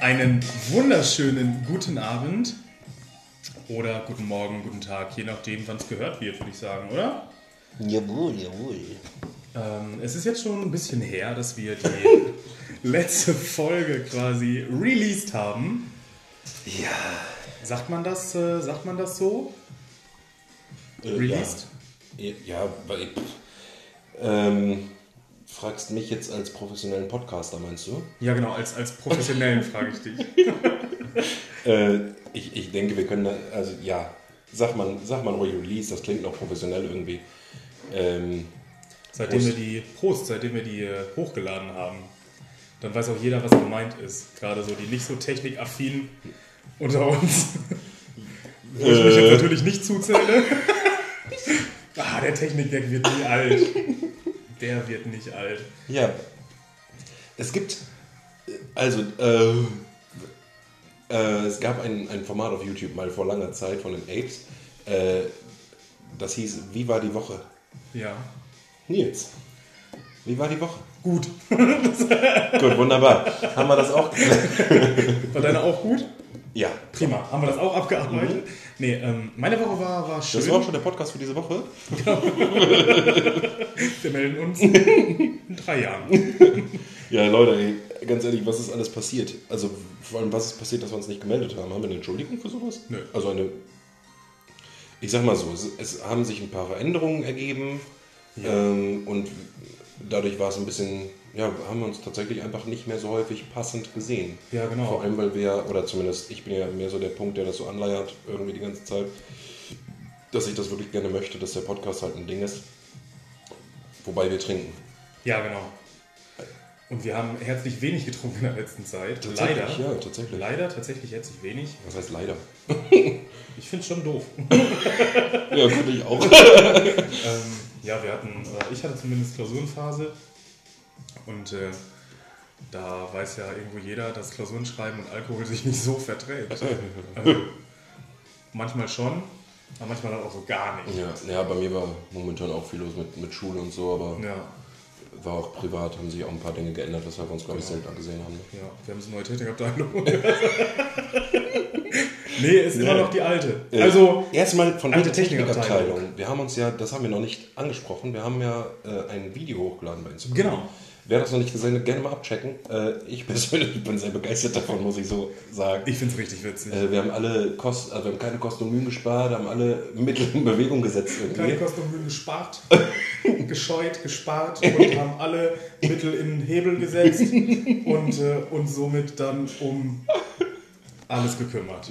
Einen wunderschönen guten Abend oder guten Morgen, guten Tag, je nachdem, wann es gehört wird, würde ich sagen, oder? Jawohl, jawohl. Ähm, es ist jetzt schon ein bisschen her, dass wir die letzte Folge quasi released haben. Ja. Sagt man das, äh, sagt man das so? Äh, Released? Ja, ja weil ähm, fragst mich jetzt als professionellen Podcaster, meinst du? Ja, genau, als, als Professionellen frage ich dich. Äh, ich, ich denke, wir können, da, also ja, sag man, sag man ruhig Release, das klingt noch professionell irgendwie. Ähm, Seitdem Prost. wir die Prost, seitdem wir die äh, hochgeladen haben, dann weiß auch jeder, was gemeint ist. Gerade so die nicht so technikaffinen unter uns. Wo ich mich Äh. jetzt natürlich nicht zuzähle. ah, der Technikdeck wird nie alt. Der wird nicht alt. ja, es gibt, also, äh, äh, es gab ein, ein Format auf YouTube mal vor langer Zeit von den Apes, äh, das hieß Wie war die Woche? Ja. Nils, wie war die Woche? Gut. Gut, wunderbar. Haben wir das auch? War deine auch gut? Ja. Prima. Haben wir das auch abgearbeitet? Nee, ähm, meine Woche war, war schön. Das war auch schon der Podcast für diese Woche. Wir melden uns in drei Jahren. Ja, Leute, ey, ganz ehrlich, was ist alles passiert? Also, vor allem, was ist passiert, dass wir uns nicht gemeldet haben? Haben wir eine Entschuldigung für sowas? Nö. Also eine. Ich sag mal so, es, es haben sich ein paar Veränderungen ergeben ähm, und dadurch war es ein bisschen, ja, haben wir uns tatsächlich einfach nicht mehr so häufig passend gesehen. Ja, genau. Vor allem, weil wir, oder zumindest ich bin ja mehr so der Punkt, der das so anleiert, irgendwie die ganze Zeit, dass ich das wirklich gerne möchte, dass der Podcast halt ein Ding ist, wobei wir trinken. Ja, genau. Und wir haben herzlich wenig getrunken in der letzten Zeit. Leider. ja, tatsächlich. Leider tatsächlich herzlich wenig. Was heißt leider? Ich finde es schon doof. Ja, finde ich auch. ähm, ja, wir hatten, oder ich hatte zumindest Klausurenphase. Und äh, da weiß ja irgendwo jeder, dass Klausurenschreiben und Alkohol sich nicht so verträgt. Also, manchmal schon, aber manchmal dann auch so gar nicht. Ja, ja, bei mir war momentan auch viel los mit, mit Schule und so, aber Ja, war auch privat, haben sich auch ein paar Dinge geändert, weshalb wir uns, glaube ich, selten angesehen haben. ja, wir haben so eine neue Technikabteilung. nee, ist immer noch die alte. Also, erstmal von alte der Technikabteilung. Technikabteilung. Wir haben uns ja, das haben wir noch nicht angesprochen, wir haben ja äh, ein Video hochgeladen bei Instagram. Genau. Wer das noch nicht gesehen hat, gerne mal abchecken. Äh, ich persönlich bin sehr begeistert davon, muss ich so sagen. ich finde es richtig witzig. Äh, wir haben alle Kosten, also wir haben keine Kosten und Mühen gespart, haben alle Mittel in Bewegung gesetzt Keine irgendwie. Kosten und Mühen gespart, gescheut, gespart und haben alle Mittel in den Hebel gesetzt und äh, uns somit dann um alles gekümmert.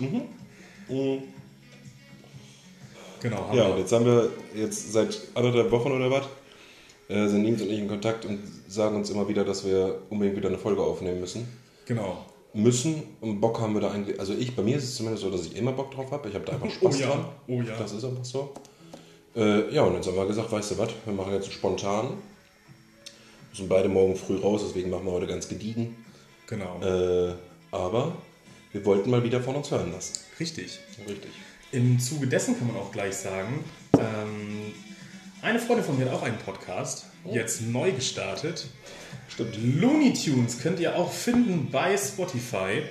Genau, haben Ja, und wir. jetzt haben wir jetzt seit anderthalb Wochen oder was, äh, sind Nils und ich in Kontakt und sagen uns immer wieder, dass wir unbedingt wieder eine Folge aufnehmen müssen. Genau. Müssen und Bock haben wir da eigentlich, also ich, bei mir ist es zumindest so, dass ich immer Bock drauf habe. Ich habe da einfach Spaß Oh ja, dran. oh ja. Das ist einfach so. Äh, ja, und jetzt haben wir gesagt, weißt du was, wir machen jetzt spontan. Müssen beide morgen früh raus, deswegen machen wir heute ganz gediegen. Genau. Äh, aber wir wollten mal wieder von uns hören lassen. Richtig. Richtig. Im Zuge dessen kann man auch gleich sagen, ähm, eine Freundin von mir hat auch einen Podcast, jetzt neu gestartet. Stimmt. Looney Tunes könnt ihr auch finden bei Spotify.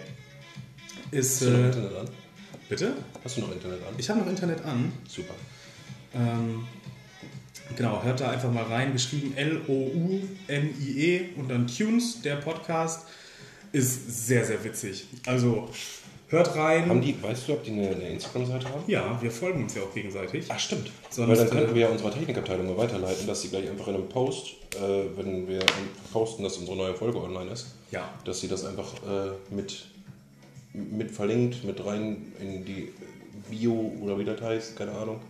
Ist, Hast du noch äh, Internet an? bitte? Hast du noch Internet an? Ich habe noch Internet an. Super. Ähm, genau, hört da einfach mal rein. Geschrieben L-O-U-N-I-E und dann Tunes, der Podcast. Ist sehr, sehr witzig. Also hört rein. Haben die, weißt du, ob die eine, eine Instagram-Seite haben? ja, wir folgen uns ja auch gegenseitig. Ach, stimmt. Sonst, Weil dann könnten äh, wir ja unserer Technikabteilung mal weiterleiten, dass sie gleich einfach in einem Post, äh, wenn wir posten, dass unsere neue Folge online ist, Ja, dass sie das einfach äh, mit, mit verlinkt, mit rein in die Bio oder wie das heißt, keine Ahnung.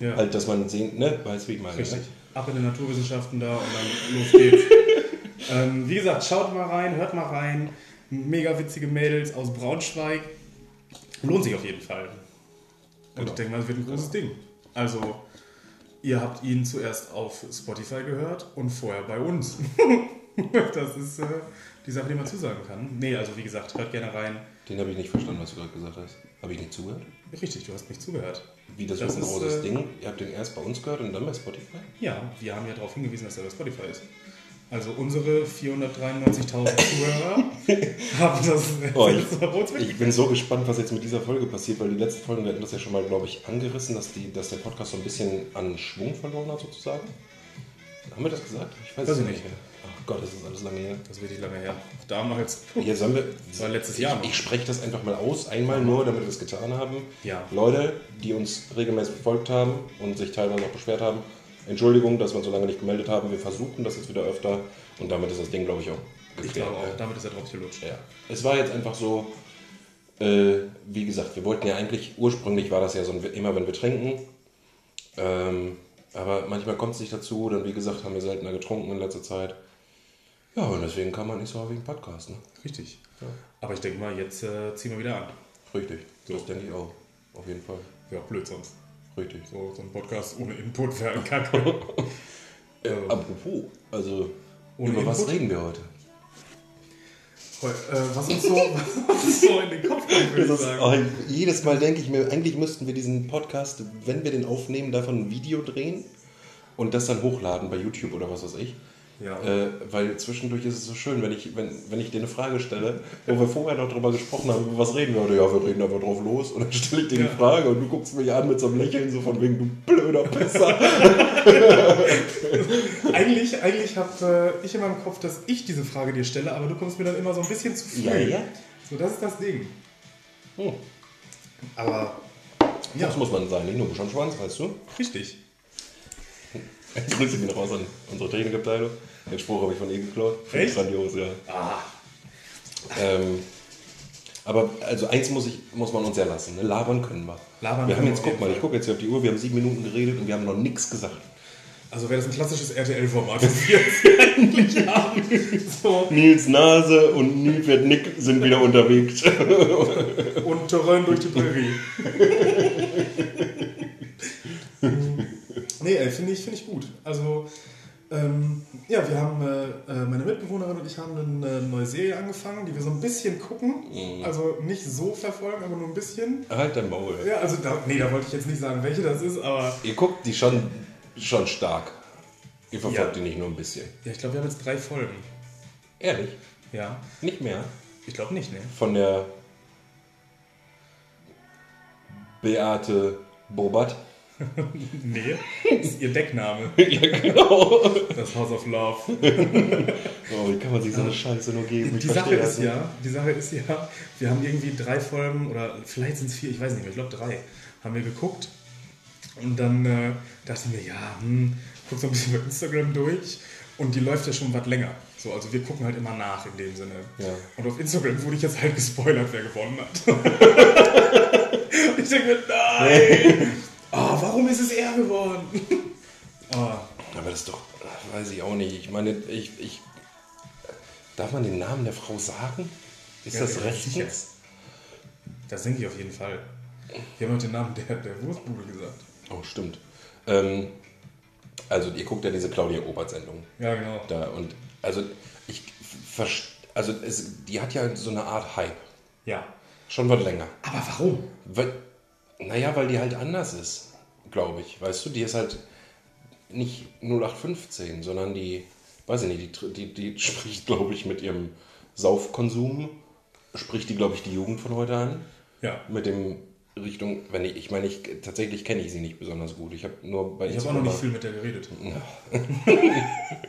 ja. Halt, dass man sehen, ne, weiß wie ich meine. Richtig. Ne? Ab in die Naturwissenschaften da und dann los geht's. ähm, wie gesagt, schaut mal rein, hört mal rein. Mega witzige Mädels aus Braunschweig. Lohnt sich auf jeden Fall. Und Genau. ich denke mal, es wird ein großes Ding. Also, ihr habt ihn zuerst auf Spotify gehört und vorher bei uns. das ist äh, die Sache, die man zusagen kann. Nee, also wie gesagt, hört gerne rein. Den habe ich nicht verstanden, was du gerade gesagt hast. Habe ich nicht zugehört? Richtig, du hast nicht zugehört. Wie das, Das wird ein ist, großes äh, Ding. Ihr habt den erst bei uns gehört und dann bei Spotify? Ja, wir haben ja darauf hingewiesen, dass er bei Spotify ist. Also unsere 493.000 Zuhörer haben das Oh, Ich mitgekriegt. bin so gespannt, was jetzt mit dieser Folge passiert, weil die letzten Folgen, wir hatten das ja schon mal, glaube ich, angerissen, dass, die, dass der Podcast so ein bisschen an Schwung verloren hat, sozusagen. Haben wir das gesagt? Ich weiß, es ich nicht mehr. Ach Gott, das ist alles lange her. Das wird nicht lange her. Damals. Hier sollen wir. Das war letztes ich, Jahr noch. Ich spreche das einfach mal aus, einmal nur, damit wir das getan haben. Ja. Leute, die uns regelmäßig verfolgt haben und sich teilweise auch beschwert haben, Entschuldigung, dass wir uns so lange nicht gemeldet haben. Wir versuchen das jetzt wieder öfter und damit ist das Ding, glaube ich, auch Ich geklärt. glaube auch, damit ist der Drops gelutscht. Ja. Es war jetzt einfach so, äh, wie gesagt, wir wollten ja eigentlich, ursprünglich war das ja so ein, immer, wenn wir trinken. Ähm, aber manchmal kommt es nicht dazu, dann wie gesagt, haben wir seltener getrunken in letzter Zeit. Ja, und deswegen kann man nicht so häufig einen Podcast, ne? Richtig. Aber ich denke mal, jetzt äh, ziehen wir wieder an. Richtig, das denke ich auch. Auf jeden Fall. Ja, blöd sonst. Richtig. So, so ein Podcast ohne Input wäre ein Kacke. Äh, apropos, also, Ohne über was Input? reden wir heute? äh, was, uns so, was uns so in den Kopf kommt, würde ich sagen. jedes Mal denke ich mir, eigentlich müssten wir diesen Podcast, wenn wir den aufnehmen, davon ein Video drehen und das dann hochladen bei YouTube oder was weiß ich. Ja. Äh, weil zwischendurch ist es so schön, wenn ich, wenn, wenn ich dir eine Frage stelle, wo wir vorher noch drüber gesprochen haben, über was reden wir heute? Ja, wir reden einfach drauf los. Und dann stelle ich dir Ja. die Frage und du guckst mich an mit so einem Lächeln, so von wegen, du blöder Pisser. Eigentlich, eigentlich habe äh, ich in meinem Kopf, dass ich diese Frage dir stelle, aber du kommst mir dann immer so ein bisschen zu früh. Ja, ja. So, das ist das Ding. Hm. Aber ja, Das muss man sein, nicht nur Schwanz, weißt du? richtig. Grüße gehen raus an unsere Technikabteilung. Den Spruch habe ich von ihr geklaut. Echt? Grandios, ja. Ah, Ähm, aber also eins muss, ich, muss man uns ja lassen, ne? labern können wir. Labern wir haben können jetzt, guck mal, ich gucke jetzt hier auf die Uhr, wir haben sieben Minuten geredet und wir haben noch nichts gesagt. also wäre das ein klassisches RTL-Format, das wir jetzt eigentlich haben. So, Nils Nase und Nilpferd Nick sind wieder unterwegs. und Terrain durch die Prärie. Nee, ey, finde ich, finde ich gut. Also, ähm, ja, wir haben, äh, äh, meine Mitbewohnerin und ich haben eine neue Serie angefangen, die wir so ein bisschen gucken. Also nicht so verfolgen, aber nur ein bisschen. halt dein Maul. Ja, also da, nee, da wollte ich jetzt nicht sagen, welche das ist, aber Ihr guckt die schon, schon stark. Ihr verfolgt Ja. die nicht nur ein bisschen. ja, ich glaube, wir haben jetzt drei Folgen. Ehrlich? Ja, Nicht mehr? ich glaube nicht, ne? Von der Beate Bobat. Nee, das ist ihr Deckname. ja, genau. Das House of Love. Oh, wie kann man sich so eine Scheiße nur geben? Die Sache ist nicht. ja, die Sache ist ja, wir haben irgendwie drei Folgen oder vielleicht sind es vier, ich weiß nicht mehr, ich glaube drei, haben wir geguckt. Und dann äh, dachte ich mir, ja, hm, guck so ein bisschen bei Instagram durch und die läuft ja schon was länger. So, also wir gucken halt immer nach in dem Sinne. Ja. Und auf Instagram wurde ich jetzt halt gespoilert, wer gewonnen hat. ich denke mir, nein! Ah, warum ist es er geworden? Ah, Aber das ist doch, weiß ich auch nicht. Ich meine, ich, ich darf man den Namen der Frau sagen? Ist Ja, das rechtens? das denke ich auf jeden Fall. Wir haben heute den Namen der, der Wurstbude gesagt. Oh, stimmt. Ähm, also ihr guckt ja diese Claudia Obert-Sendung Ja, genau. da und also ich also es, die hat ja so eine Art Hype. Ja. Schon was länger. Aber warum? Weil, naja, weil die halt anders ist, glaube ich. Weißt du, die ist halt nicht 0815, sondern die, weiß ich nicht, die, die, die spricht, glaube ich, mit ihrem Saufkonsum, spricht die, glaube ich, die Jugend von heute an. Ja. Mit dem Richtung, wenn ich, ich meine, ich, tatsächlich kenne ich sie nicht besonders gut. Ich habe nur bei Ich habe auch noch nicht viel mit der geredet.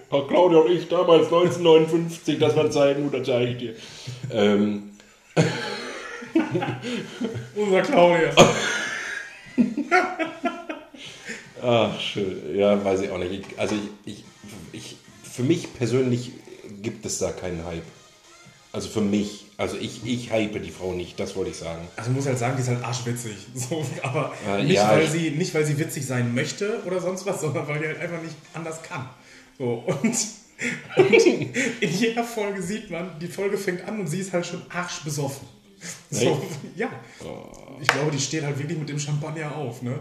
Oh, Claudia und ich damals 1959, das waren Zeiten, gut, das sage ich dir. Ähm, Unser Claudia. Ach, schön. Ja, weiß ich auch nicht. Ich, also ich, ich, ich, für mich persönlich gibt es da keinen Hype. Also für mich. Also ich, ich hype die Frau nicht, das wollte ich sagen. Also ich muss halt sagen, die ist halt arschwitzig. So, aber Äh, nicht, ja, weil sie, nicht, weil sie witzig sein möchte oder sonst was, sondern weil die halt einfach nicht anders kann. So, und, und in jeder Folge sieht man, die Folge fängt an und sie ist halt schon arschbesoffen. So, ja. Ich glaube, die steht halt wirklich mit dem Champagner auf, ne?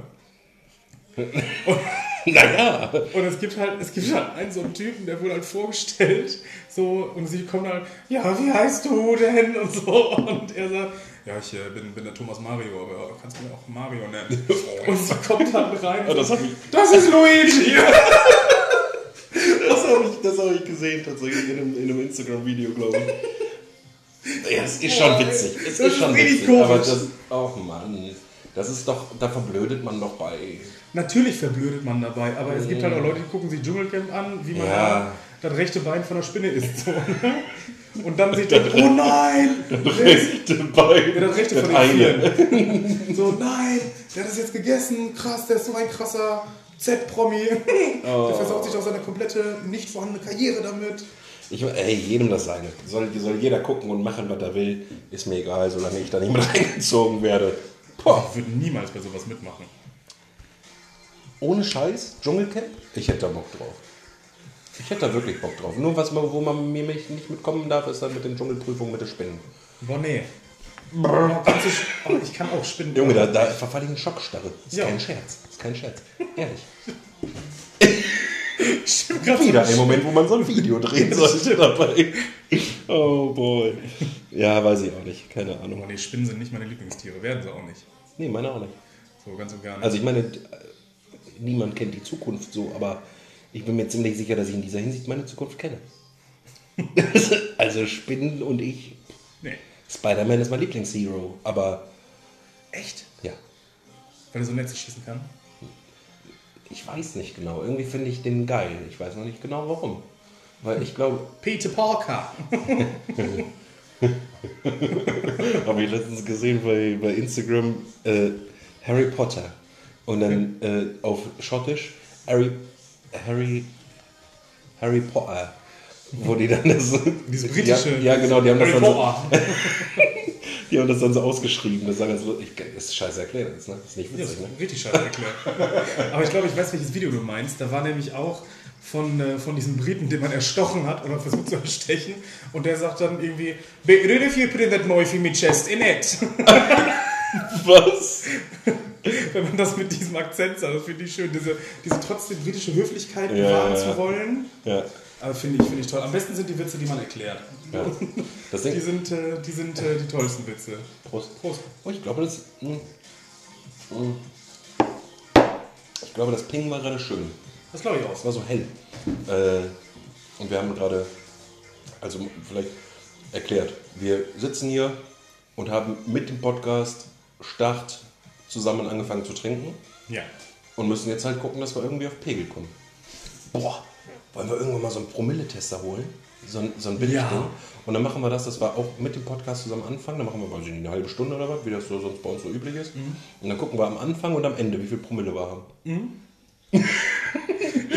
Naja. Und es gibt halt, es gibt halt einen so einen Typen, der wurde halt vorgestellt, so, und sie kommen halt, ja, wie heißt du denn? Und so, und er sagt, ja, ich äh, bin, bin der Thomas Mario, aber kannst du mir auch Mario nennen? Und sie kommt dann rein und das hab ich- das ist Luigi! Das habe ich, das hab ich gesehen, tatsächlich in einem, in einem Instagram-Video, glaube ich. Ja, es ist schon witzig. Es Das ist schon ist richtig witzig. Aber komisch. das, oh Mann, das ist doch, da verblödet man doch bei. Natürlich verblödet man dabei, aber es gibt halt auch Leute, die gucken sich Dschungelcamp an, wie man Ja. da das rechte Bein von der Spinne isst. So, ne? Und dann sich denkt, oh nein! Rechte Bein. Ja, das rechte Das von den. So, nein, der hat das jetzt gegessen, krass, der ist so ein krasser Z-Promi. Oh. Der versaut sich auch seine komplette, nicht vorhandene Karriere damit. Ich, ey, jedem das seine. Soll, soll jeder gucken und machen, was er will. Ist mir egal, solange ich da nicht mit reingezogen werde. Boah. Ich würde niemals bei sowas mitmachen. Ohne Scheiß, Dschungelcamp? Ich hätte da Bock drauf. Ich hätte da wirklich Bock drauf. Nur was wo man mir nicht mitkommen darf, ist dann mit den Dschungelprüfungen mit den Spinnen. Boah, nee. Oh, sch- oh, ich kann auch Spinnen. Junge, da, da verfalle ich in Schockstarre. Ist Ja. kein Scherz. Ist kein Scherz. Ehrlich. Stimmt grad Wieder ein Moment, wo man so ein Video drehen sollte dabei. Oh boy. Ja, weiß ich auch nicht. Keine Oh, Ahnung. nee, Spinnen sind nicht meine Lieblingstiere, werden sie auch nicht. Nee, meine auch nicht. So ganz und gar nicht. Also ich meine, niemand kennt die Zukunft so, aber ich bin mir ziemlich sicher, dass ich in dieser Hinsicht meine Zukunft kenne. also Spinnen und ich. nee. Spider-Man ist mein Lieblingshero, aber Echt? ja, Weil er so Netze schießen kann? ich weiß nicht genau. Irgendwie finde ich den geil. Ich weiß noch nicht genau warum. Weil ich glaube, Peter Parker. habe ich letztens gesehen bei, bei Instagram äh, Harry Potter und dann äh, auf Schottisch Harry Harry Harry Potter wo die dann das Diese britische. ja, ja genau die haben das Harry dann so, Potter. die haben das dann so ausgeschrieben das, sagen so, ich, das ist scheiße erklärt ne? das ist nicht Ja, das witzig ist ne? richtig scheiße erklärt. Aber ich glaube, ich weiß, welches Video du meinst. Da war nämlich auch von, äh, von diesem Briten, den man erstochen hat oder versucht zu erstechen. Und der sagt dann irgendwie, Be good if you put in that knife in my chest in it. was? Wenn man das mit diesem Akzent sagt, das finde ich schön. Diese, diese trotzdem britische Höflichkeit Ja, bewahren ja, zu wollen. ja, Aber finde ich, finde ich toll. Am besten sind die Witze, die man erklärt. ja. das Die sind, äh, die, sind äh, die tollsten Witze. Prost. Prost. Oh, ich glaube, das. Mh, mh. Ich glaube, das Ping war gerade schön. Das glaube ich Es auch. war so hell. Äh, und wir haben gerade, also vielleicht erklärt, wir sitzen hier und haben mit dem Podcast Start zusammen angefangen zu trinken Ja. und müssen jetzt halt gucken, dass wir irgendwie auf Pegel kommen. Boah, wollen wir irgendwann mal so einen Promilletester holen? So ein, so ein Billigding. Ja. Und dann machen wir das, dass wir auch mit dem Podcast zusammen anfangen. Dann machen wir, weiß ich nicht, eine halbe Stunde oder was, wie das so sonst bei uns so üblich ist. Und dann gucken wir am Anfang und am Ende, wie viel Promille wir haben. Ich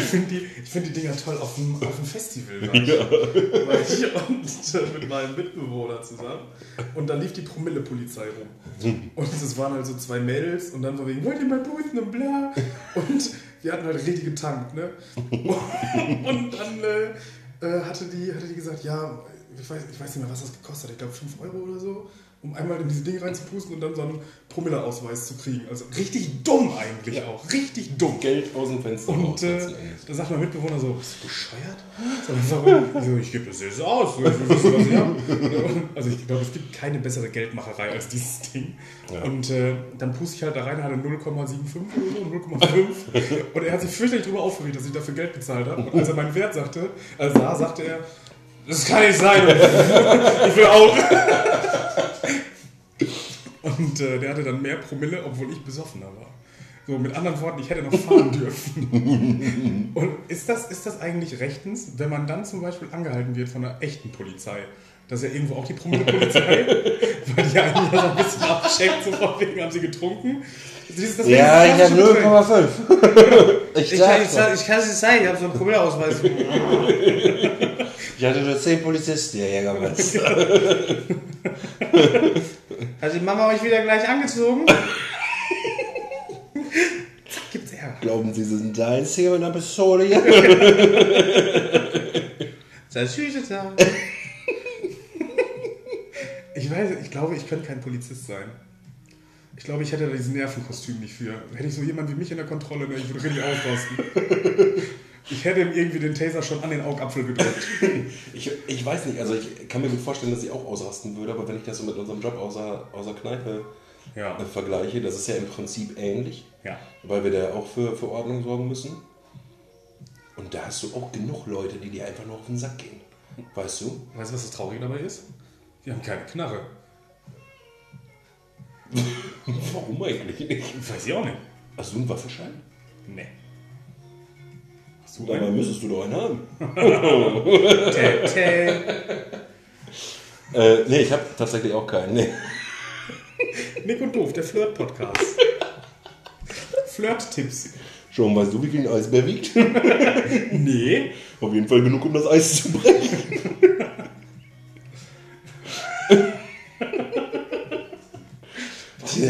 finde die, ich find die Dinger toll auf dem, auf dem Festival. War ich, war ich und, äh, mit meinem Mitbewohner zusammen. Und da lief die Promille-Polizei rum. Und es waren halt so zwei Mädels und dann war wegen, wollt ihr mal boosten und bla. Und wir hatten halt richtig getankt, ne? Und dann äh, äh, hatte, die, hatte die gesagt, ja, ich weiß, ich weiß nicht mehr, was das gekostet hat. Ich glaube 5 Euro oder so. Um einmal in diese Dinge reinzupusten und dann so einen Promilleausweis zu kriegen. Also richtig dumm eigentlich auch. Richtig dumm. Geld aus dem Fenster Und äh, da sagt mein Mitbewohner so, bist du bescheuert? So? Ich gebe das jetzt aus. Also ich glaube, es gibt keine bessere Geldmacherei als dieses Ding. Ja. Und äh, dann puste ich halt da rein, hatte 0,75 oder so, 0,5. Und er hat sich fürchterlich darüber aufgeregt, dass ich dafür Geld bezahlt habe. Und als er meinen Wert sagte, also sah, sagte er, das kann nicht sein. Ich will auch. Und äh, der hatte dann mehr Promille, obwohl ich besoffener war. So, mit anderen Worten, ich hätte noch fahren dürfen. Und ist das, ist das eigentlich rechtens, wenn man dann zum Beispiel angehalten wird von einer echten Polizei? Das ist ja irgendwo auch die Promille-Polizei, weil die ja eigentlich so ein bisschen abcheckt, so von wegen, haben sie getrunken. Das ist das Ja, ich habe klassische Getränk. 0,5. Ich, Ich kann es ich nicht zeigen, ich habe so einen Promilleausweis. ich hatte nur 10 Polizisten, der Jägermeister. Hat die Mama euch wieder gleich angezogen? Gibt's Ärger. Glauben Sie, Sie sind der Einzige mit einer Pistole hier? Sei süße da. Ich weiß, ich glaube, ich könnte kein Polizist sein. Ich glaube, ich hätte da dieses Nervenkostüm nicht für. Hätte ich so jemand wie mich in der Kontrolle, ich würde richtig ausrasten. Ich hätte ihm irgendwie den Taser schon an den Augapfel gedrückt. Ich, ich weiß nicht, also ich kann mir gut vorstellen, dass ich auch ausrasten würde, aber wenn ich das so mit unserem Job außer, außer Kneipe Ja. äh, vergleiche, das ist ja im Prinzip ähnlich, Ja. weil wir da auch für, für Ordnung sorgen müssen. Und da hast du auch genug Leute, die dir einfach nur auf den Sack gehen. Weißt du? Weißt du, was das Traurige dabei ist? Wir haben keine Knarre. Warum eigentlich nicht? Weiß ich auch nicht. Hast du einen Waffenschein? Nee. Du Dabei einen? müsstest du doch einen haben. Tä, tä. Äh, nee, ich habe tatsächlich auch keinen. Nee. Nick und Doof, der Flirt-Podcast. Flirt-Tipps. Schon, weißt du, wie viel ein Eisbär wiegt? Nee. Auf jeden Fall genug, um das Eis zu brechen.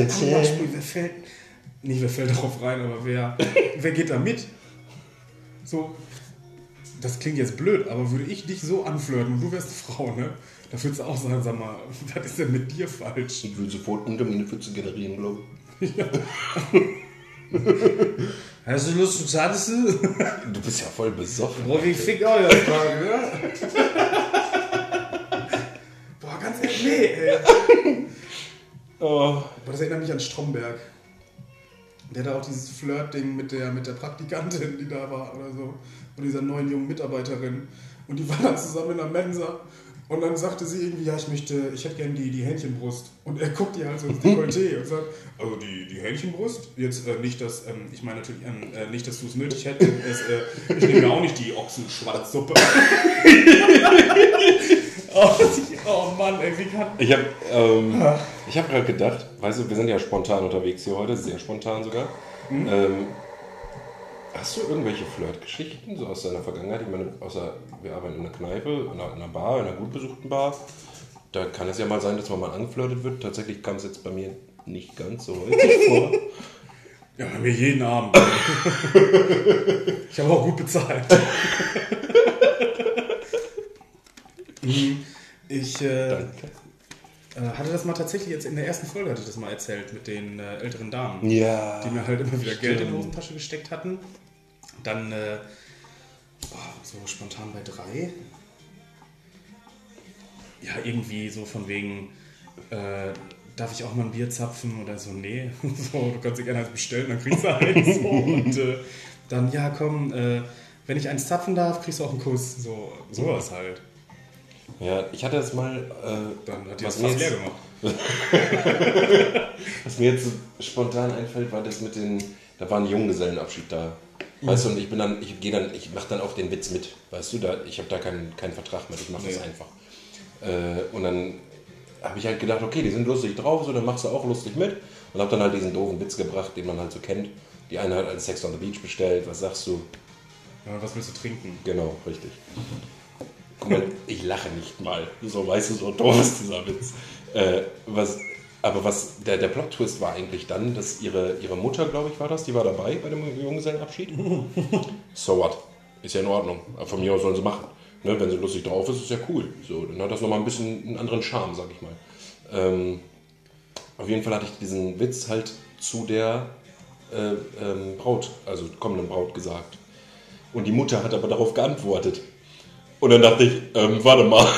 tja. Beispiel, wer fällt. Nicht, wer fällt darauf rein, aber wer, wer geht da mit? So, das klingt jetzt blöd, aber würde ich dich so anflirten und du wärst eine Frau, ne? Da würdest du auch sagen, sag mal, was ist denn mit dir falsch? Ich würde sofort Untermiene für zu generieren, glaube Hast du Lust zu Zartesten? ich. Du bist ja voll besoffen. Boah, wie fickt auch das Frage, ne? Boah, ganz ehrlich, nee, ey. Oh. Boah, das erinnert mich an Stromberg. Der hat auch dieses Flirt-Ding mit der, mit der Praktikantin, die da war oder so. Und dieser neuen jungen Mitarbeiterin. Und die waren dann zusammen in der Mensa. Und dann sagte sie irgendwie, ja, ich möchte, ich hätte gerne die, die Hähnchenbrust. Und er guckt ihr halt so ins Dekolleté und sagt, also die, die Hähnchenbrust? Jetzt äh, nicht, dass, ähm, ich meine natürlich ähm, äh, nicht, dass du es nötig hättest. Es, äh, ich nehme ja auch nicht die Ochsenschwarzsuppe. oh, oh Mann, ey, wie kann... Ich habe ähm, ich hab gerade gedacht, weißt du, wir sind ja spontan unterwegs hier heute, sehr spontan sogar. Ähm, hast du irgendwelche Flirtgeschichten so aus deiner Vergangenheit? Ich meine, außer wir arbeiten in einer Kneipe, in einer, in einer Bar, in einer gut besuchten Bar. Da kann es ja mal sein, dass man mal angeflirtet wird. Tatsächlich kam es jetzt bei mir nicht ganz so häufig vor. Ja, bei mir jeden Abend. ich habe auch gut bezahlt. Mhm. Ich äh, äh, hatte das mal tatsächlich jetzt in der ersten Folge hatte ich das mal erzählt mit den äh, älteren Damen, Ja. die mir halt immer wieder Geld in die stimmt. Hosentasche gesteckt hatten. Dann äh, boah, so spontan bei drei. Ja, irgendwie so von wegen, äh, darf ich auch mal ein Bier zapfen? Oder so, nee. So, du kannst dir gerne eins bestellen, dann kriegst du eins. So. Und äh, dann, ja, komm, wenn ich eins zapfen darf, kriegst du auch einen Kuss. So, sowas halt. Ja, ich hatte das mal. Äh, Dann hat die was das mir fast leer jetzt- gemacht. Was mir jetzt so spontan einfällt, war das mit den, da war ein Junggesellenabschied da. Weißt du, und ich bin dann, ich gehe dann, ich mache dann auch den Witz mit. Weißt du, da, ich habe da keinen, keinen Vertrag mit, ich mache das Nee. einfach. Äh, und dann habe ich halt gedacht, okay, die sind lustig drauf, so, dann machst du auch lustig mit. Und habe dann halt diesen doofen Witz gebracht, den man halt so kennt. Die eine hat als Sex on the Beach bestellt, was sagst du? Ja, was willst du trinken? Genau, richtig. Guck mal, ich lache nicht mal. So weißt du, so doof ist dieser Witz. Äh, was, aber was der, der Plot-Twist war eigentlich dann, dass ihre, ihre Mutter, glaube ich, war das, die war dabei bei dem Junggesellenabschied. so what? Ist ja in Ordnung. Von mir aus sollen sie machen. Ne, wenn sie lustig drauf ist, ist ja cool. So, dann hat das nochmal ein bisschen einen anderen Charme, sag ich mal. Ähm, auf jeden Fall hatte ich diesen Witz halt zu der äh, ähm, Braut, also kommenden Braut gesagt. Und die Mutter hat aber darauf geantwortet. Und dann dachte ich, ähm, warte mal.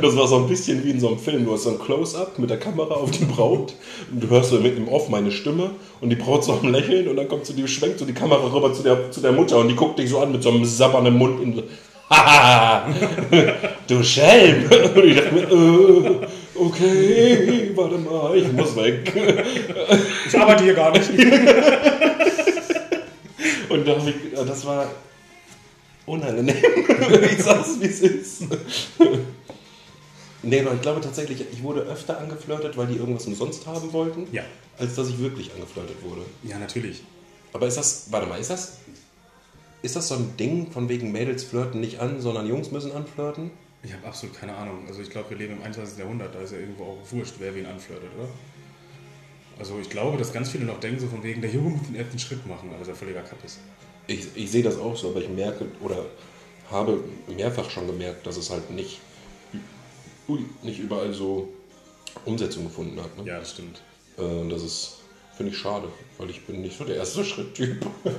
Das war so ein bisschen wie in so einem Film. Du hast so ein Close-Up mit der Kamera auf die Braut. Und du hörst so mit dem Off meine Stimme. Und die Braut so am Lächeln. Und dann kommt so die, schwenkt so die Kamera rüber zu der, zu der Mutter. Und die guckt dich so an mit so einem sabbernden Mund. Und so, Haha, du Schelm. Und ich dachte mir, äh, okay, warte mal, ich muss weg. Ich arbeite hier gar nicht. Und da ich, das war unangenehm. ich sag's, wie es ist. nee, aber ich glaube tatsächlich, ich wurde öfter angeflirtet, weil die irgendwas umsonst haben wollten, Ja. als dass ich wirklich angeflirtet wurde. Ja, natürlich. Aber ist das, warte mal, ist das, ist das so ein Ding von wegen Mädels flirten nicht an, sondern Jungs müssen anflirten? Ich habe absolut keine Ahnung. Also ich glaube, wir leben im 21. Jahrhundert, da ist ja irgendwo auch wurscht, wer wen anflirtet, oder? Also ich glaube, dass ganz viele noch denken, so von wegen, der Junge muss den ersten Schritt machen, aber das ist ja völliger Kappes. Ich, ich sehe das auch so, aber ich merke oder habe mehrfach schon gemerkt, dass es halt nicht, ui, nicht überall so Umsetzung gefunden hat. Ne? Ja, das stimmt. Äh, das ist, finde ich schade, weil ich bin nicht so der erste Schritttyp.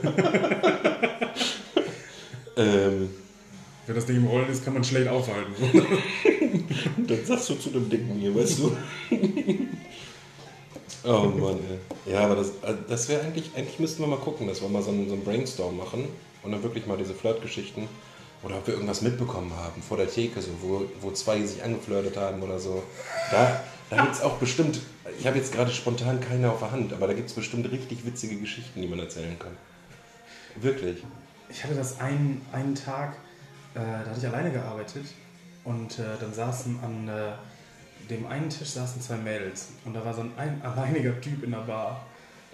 ähm, Wenn das Ding im Rollen ist, kann man schlecht aufhalten. dann sagst du zu dem Dicken hier, weißt du? oh Mann, ey. Ja, aber das, äh, das wäre eigentlich, eigentlich müssten wir mal gucken, dass wir mal so einen, so einen Brainstorm machen und dann wirklich mal diese Flirtgeschichten oder ob wir irgendwas mitbekommen haben vor der Theke, so, wo, wo zwei sich angeflirtet haben oder so. Da, da gibt es auch bestimmt, ich habe jetzt gerade spontan keine auf der Hand, aber da gibt es bestimmt richtig witzige Geschichten, die man erzählen kann. Wirklich. Ich hatte das einen, einen Tag, äh, da hatte ich alleine gearbeitet und äh, dann saßen an äh, dem einen Tisch saßen zwei Mädels und da war so ein, ein alleiniger Typ in der Bar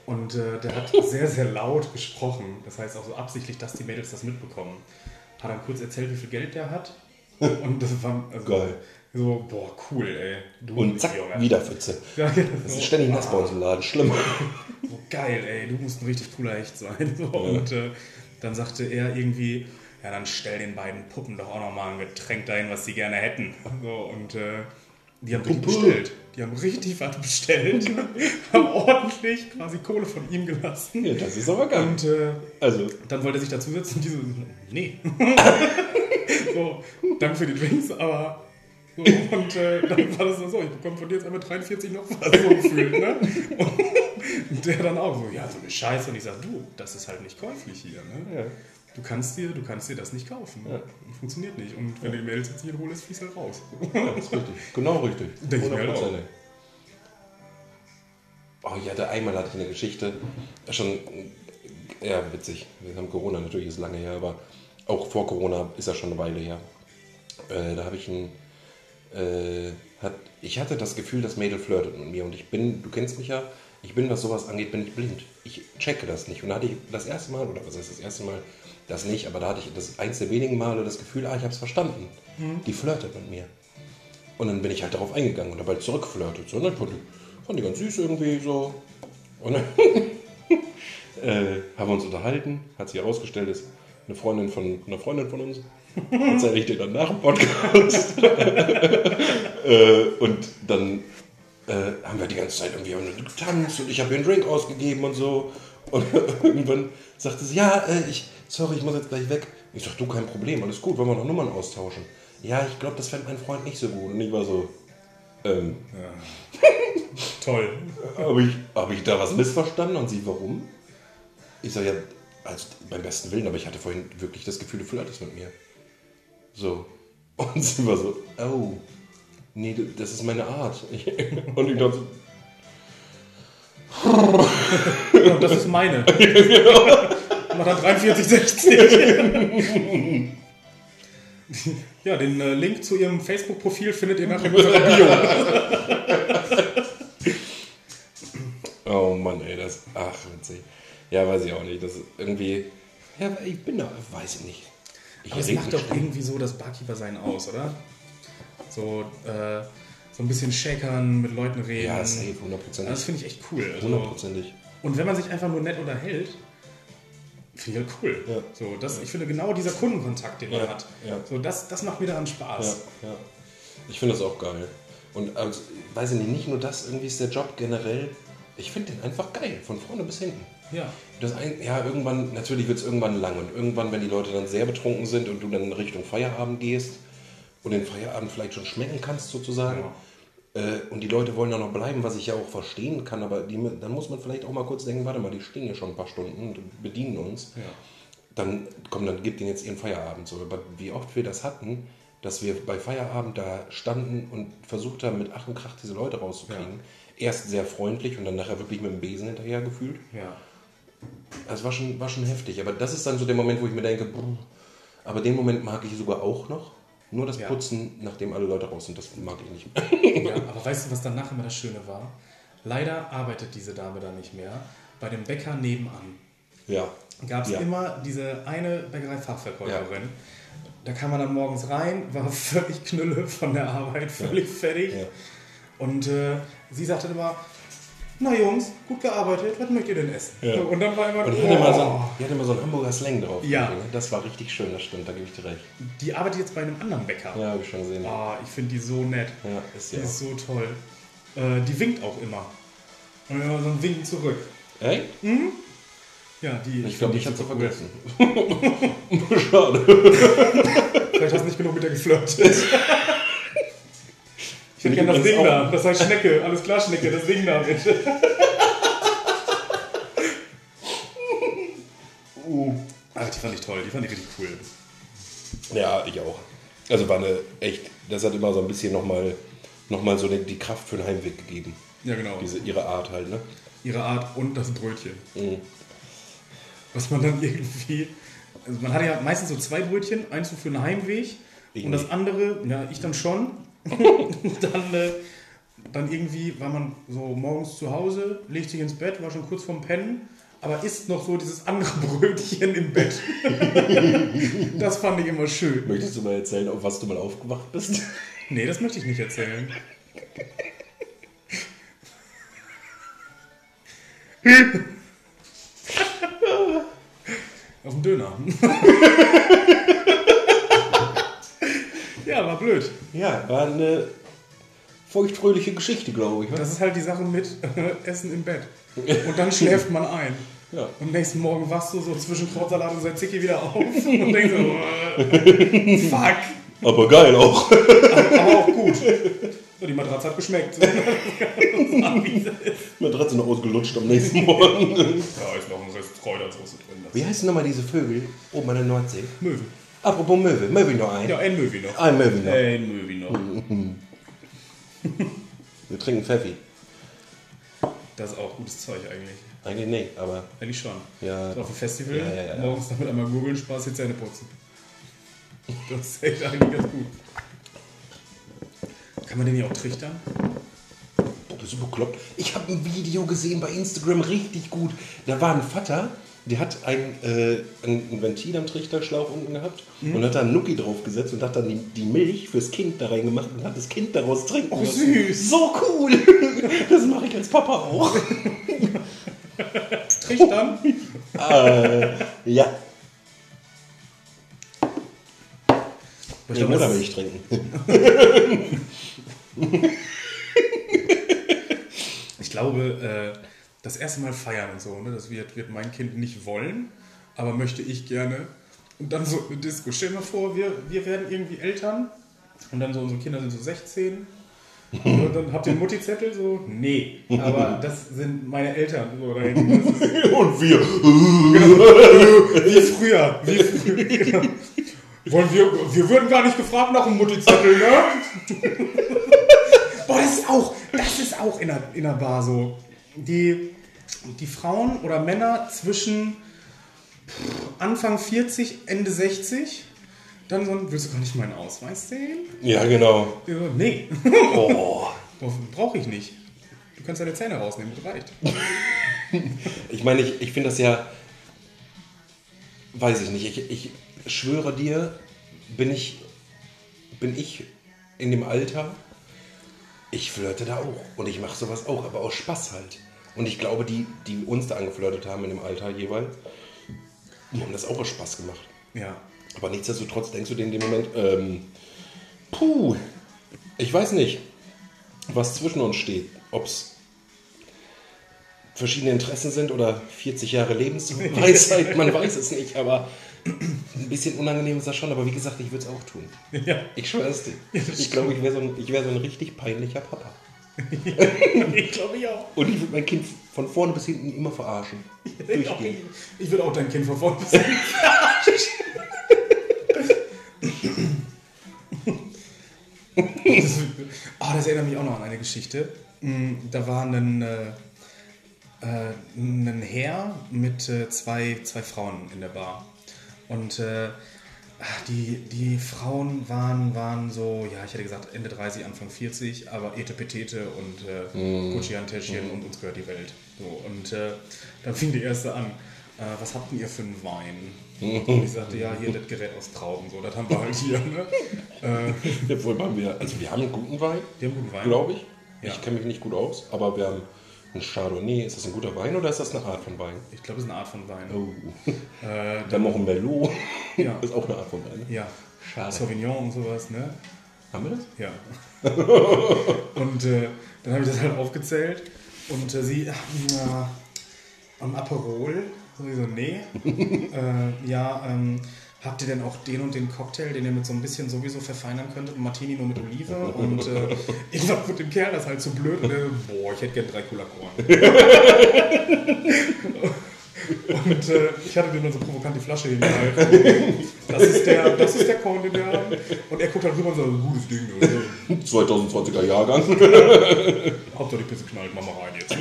und äh, der hat sehr, sehr laut gesprochen. Das heißt auch so absichtlich, dass die Mädels das mitbekommen. Hat dann kurz erzählt, wie viel Geld der hat und das war also, Geil. so, boah, cool, ey. Du Und zack, Junge. wieder Pfütze. Ja, genau. Das ist ständig nass bei uns im Laden. Schlimm. so geil, ey, du musst ein richtig cooler Hecht sein. So, Und äh, dann sagte er irgendwie, ja, dann stell den beiden Puppen doch auch nochmal ein Getränk dahin, was sie gerne hätten. So, und äh, die haben richtig bestellt. Die haben richtig was bestellt. haben ordentlich quasi Kohle von ihm gelassen. Ja, das ist aber geil. Und äh, Also, dann wollte er sich dazusetzen und die so, nee. so, danke für die Drinks, aber. So, und äh, dann war das so, ich bekomme von dir jetzt einmal 43 noch was so gefühlt, ne? Und der dann auch so, ja, so eine Scheiße. Und ich sag, du, das ist halt nicht käuflich hier, ne? ja. Du kannst dir, du kannst dir das nicht kaufen. Ja. Funktioniert nicht. Und wenn du die Mails jetzt nicht lässt, fließt halt raus. Ja, das ist richtig. Genau richtig. Denke ich mir halt auch. 100%. Oh, ich hatte einmal hatte ich eine Geschichte, schon, ja, witzig. Wir haben Corona, natürlich ist lange her, aber auch vor Corona ist ja schon eine Weile her. Äh, da habe ich ein, äh, hat, ich hatte das Gefühl, das Mädel flirtet mit mir und ich bin, du kennst mich ja, ich bin, was sowas angeht, bin ich blind. Ich checke das nicht. Und da hatte ich das erste Mal, oder was heißt das erste Mal, das nicht, aber da hatte ich das eins der wenigen Male das Gefühl, ah, ich habe es verstanden. Die flirtet mit mir. Und dann bin ich halt darauf eingegangen und habe halt zurückflirtet. So, ne? Ich fand, die- fand die ganz süß irgendwie so. Und dann äh, haben wir uns unterhalten, hat sich herausgestellt, ist eine Freundin von einer Freundin von uns. Erzähle ich dir dann nach dem Podcast. äh, und dann äh, haben wir die ganze Zeit irgendwie getanzt und ich habe ihr einen Drink ausgegeben und so. Und irgendwann sagte sie, ja, äh, ich, sorry, ich muss jetzt gleich weg. Ich sag, du, kein Problem, alles gut, wollen wir noch Nummern austauschen? Ja, ich glaube, das fände mein Freund nicht so gut. Und ich war so, ähm, Toll. habe ich, hab ich da was missverstanden? Und sie, warum? Ich sage, ja, also beim besten Willen, aber ich hatte vorhin wirklich das Gefühl, du flirtest mit mir. So. Und sie war so, oh, nee, das ist meine Art. Und ich dachte, Ja, das ist meine. Mach dann 4360. Ja, den äh, Link zu ihrem Facebook-Profil findet ihr nachher in unserer Bio. oh Mann, ey, das, ach, witzig. Ja, weiß ich auch nicht, das ist irgendwie, ja, ich bin da, weiß ich nicht. Ich Aber es macht doch irgendwie so das Barkeeper-Sein aus, oder? So, äh, so ein bisschen shakern, mit Leuten reden. Ja, safe, hundertprozentig. Das finde ich echt cool. Also, Hundertprozentig. und wenn man sich einfach nur nett unterhält, finde ich halt cool. Ja. So, das, Ich finde genau dieser Kundenkontakt, den man Ja, hat, ja. so, das, das macht mir daran Ja, Spaß. ja. Ich finde das auch geil. Und also, weiß ich nicht, nicht nur das, irgendwie ist der Job generell, ich finde den einfach geil, von vorne bis hinten. Ja. Das ein, ja, irgendwann, natürlich wird es irgendwann lang und irgendwann, wenn die Leute dann sehr betrunken sind und du dann in Richtung Feierabend gehst und den Feierabend vielleicht schon schmecken kannst sozusagen und die Leute wollen dann noch bleiben, was ich ja auch verstehen kann, aber die, dann muss man vielleicht auch mal kurz denken, warte mal, die stehen ja schon ein paar Stunden und bedienen uns Ja. dann komm, dann gibt ihnen jetzt ihren Feierabend. So. Aber wie oft wir das hatten, dass wir bei Feierabend da standen und versucht haben, mit Ach und Krach diese Leute rauszukriegen. Erst sehr freundlich und dann nachher wirklich mit dem Besen hinterher gefühlt. ja. Das war schon, war schon heftig. Aber das ist dann so der Moment, wo ich mir denke, brr, aber den Moment mag ich sogar auch noch. Nur das Ja. Putzen, nachdem alle Leute raus sind, das mag ich nicht. Ja, aber weißt du, was danach immer das Schöne war? Leider arbeitet diese Dame da nicht mehr. Bei dem Bäcker nebenan ja. gab es Ja. immer diese eine Bäckerei-Fachverkäuferin. Da kam man dann morgens rein, war völlig knülle von der Arbeit, völlig fertig. Und äh, sie sagte immer, na Jungs, gut gearbeitet, was möchtet ihr denn essen? Ja. So, Und dann war immer, Und die hatte, so, oh, ein- die hatte mal so einen Hamburger Slang drauf. Ja. Das war richtig schön, das stimmt, da gebe ich dir recht. die arbeitet jetzt bei einem anderen Bäcker. Ja, habe ich schon gesehen. Ah, ich finde die so nett. Ja, ist Die ja. ist so toll. Äh, die winkt auch immer. Und immer so ein Winken zurück. Ey? Ja, die. Ich glaube, ich habe sie vergessen. Schade. Vielleicht hast du nicht genug mit der geflirtet. Ich hätte gerne das Ding da. Das heißt Schnecke. Alles klar, Schnecke. Das Ding da, bitte. Uh. Ach, die fand ich toll, die fand ich richtig cool. Ja, ich auch. Also war eine echt, das hat immer so ein bisschen nochmal noch mal so die, die Kraft für den Heimweg gegeben. Ja, genau. Diese, ihre Art halt, ne? Ihre Art und das Brötchen. Mhm. Was man dann irgendwie. Also man hatte ja meistens so zwei Brötchen, eins so für den Heimweg Ich und das nicht. andere, ja, ich dann schon. dann, äh, dann irgendwie war man so morgens zu Hause, legt sich ins Bett, war schon kurz vorm Pennen, aber isst noch so dieses andere Brötchen im Bett. das fand ich immer schön. Möchtest du mal erzählen, auf was du mal aufgewacht bist? Nee, das möchte ich nicht erzählen. Auf dem Döner. Ja, war blöd. Ja, war eine feuchtfröhliche Geschichte, glaube ich. Das ist halt die Sache mit äh, Essen im Bett. Und dann schläft man ein. Ja. Und nächsten Morgen wachst du so zwischen Krautsalat und Tzatziki wieder auf und denkst so, äh, fuck. Aber geil auch. Aber auch gut. So, die Matratze hat geschmeckt. Matratze noch ausgelutscht am nächsten Morgen. Ja, ist noch ein Rest Kräutersoße drin. Wie heißen nochmal diese Vögel oben an der Nordsee? Möwe. Apropos Möwe, Möwe noch ein. Ja, ein Möwi noch. Ein Möwe noch. Ein Möwi noch. Wir trinken Pfeffi. Das ist auch gutes Zeug eigentlich. Eigentlich nicht, aber Eigentlich schon. ja. Auf dem Festival, Ja, ja, ja. morgens damit einmal googeln, Spaß, jetzt Zähne putzen. Das ist echt eigentlich ganz gut. Kann man den hier auch trichtern? Boah, bist du bekloppt? Ich habe ein Video gesehen bei Instagram, richtig gut. Da war ein Vater, der hat ein, äh, ein Ventil am Trichterschlauch unten gehabt und hat da einen Nuki draufgesetzt und hat dann die, die Milch fürs Kind da reingemacht und hat das Kind daraus trinken Oh, lassen. süß. So cool! Das mache ich als Papa auch. Trichtern? äh, ja. Ich Nee, das- Muttermilch trinken. Ich glaube, äh, das erste Mal feiern und so, ne, das wird, wird mein Kind nicht wollen, aber möchte ich gerne. Und dann so eine Disco. Stell mal vor, wir, wir werden irgendwie Eltern und dann so, unsere Kinder sind so 16. Und dann habt ihr einen Mutti-Zettel so? Nee, aber das sind meine Eltern. So, da Und wir. wie früher. Wie früher genau. Wollen wir, wir würden gar nicht gefragt nach einem Mutti-Zettel, ne? Boah, das ist auch, das ist auch in der, in der Bar so. Die, die Frauen oder Männer zwischen Anfang 40, Ende 60, dann so ein, willst du gar nicht meinen Ausweis sehen? Ja, genau. Ja, nee, Oh. brauche ich nicht. Du kannst deine Zähne rausnehmen, das reicht. Ich meine, ich, ich finde das ja, weiß ich nicht, ich, ich schwöre dir, bin ich, bin ich in dem Alter, ich flirte da auch und ich mache sowas auch, aber aus Spaß halt. Und ich glaube, die, die uns da angeflirtet haben in dem Alter jeweils, die haben das auch aus Spaß gemacht. Ja, Aber nichtsdestotrotz denkst du dir in dem Moment, ähm, puh, ich weiß nicht, was zwischen uns steht. Ob es verschiedene Interessen sind oder 40 Jahre Lebensweisheit, man weiß es nicht, aber ein bisschen unangenehm ist das schon. Aber wie gesagt, ich würde es auch tun. ja. Ich schwöre es dir. Ja, Ich glaube, ich wäre so, ein- ich wär so ein richtig peinlicher Papa. ich glaube ich auch. Und ich würde mein Kind von vorne bis hinten immer verarschen. Ich, auch, Durchgehend. ich würde auch dein Kind von vorne bis hinten das, oh, das erinnert mich auch noch an eine Geschichte. Mm, Da war ein, äh, äh, ein Herr mit äh, zwei, zwei Frauen in der Bar. Und äh, die, die Frauen waren, waren so, ja, ich hätte gesagt Ende 30, Anfang 40, aber Etepetete und äh, Gucci-Handtäschchen und uns gehört die Welt. So, und äh, dann fing die erste an. Äh, was habt denn ihr für einen Wein? Und ich sagte, ja, hier das Gerät aus Trauben, so, das haben wir halt hier. Ne? Äh, Obwohl haben wir, also wir haben einen guten Wein. die haben guten Wein. glaube ich. Ja. Ich kenne mich nicht gut aus, aber wir haben einen Chardonnay. Ist das ein guter Wein oder ist das eine Art von Wein? Ich glaube, es ist eine Art von Wein. Oh. Äh, haben auch ein Merlot. Ja. Ist auch eine Art von Wein. ja, Schade. Sauvignon und sowas, ne? Haben wir das? Ja. und äh, dann habe ich das halt aufgezählt und äh, sie, ja, am Aperol, so, ich so nee. äh, ja, ähm, habt ihr denn auch den und den Cocktail, den ihr mit so ein bisschen sowieso verfeinern könntet? Ein Martini nur mit Olive und äh, ich war mit dem Kerl das halt so blöd und äh, boah, ich hätte gern drei Cola Korn. und äh, ich hatte dem dann so provokant die Flasche hingehalten. Das ist der, das ist der Korn, den wir haben. Und er guckt halt rüber und sagt, gutes Ding. Oder? 2020er Jahrgang. Hauptsache die Pisse knallt, mach mal rein jetzt. Ne?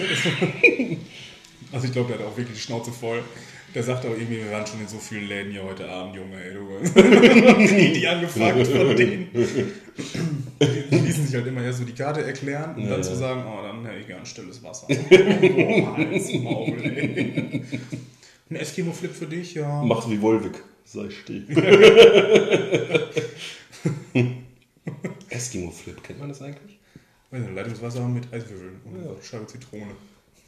Also ich glaube, der hat auch wirklich die Schnauze voll. Der sagt auch irgendwie, wir waren schon in so vielen Läden hier heute Abend, Junge, ey, du. Richtig angefuckt von denen. Die ließen sich halt immer erst so die Karte erklären und dann zu sagen, oh, dann hätte ich gern stilles Wasser. Oh, Hals, Maul, ey. Ein Eskimo-Flip für dich, ja. Mach's wie Wolwig. Sei still. Eskimo-Flip, kennt man das eigentlich? Nicht, Leitungswasser mit Eiswürfeln und Ja. Scheibe Zitrone.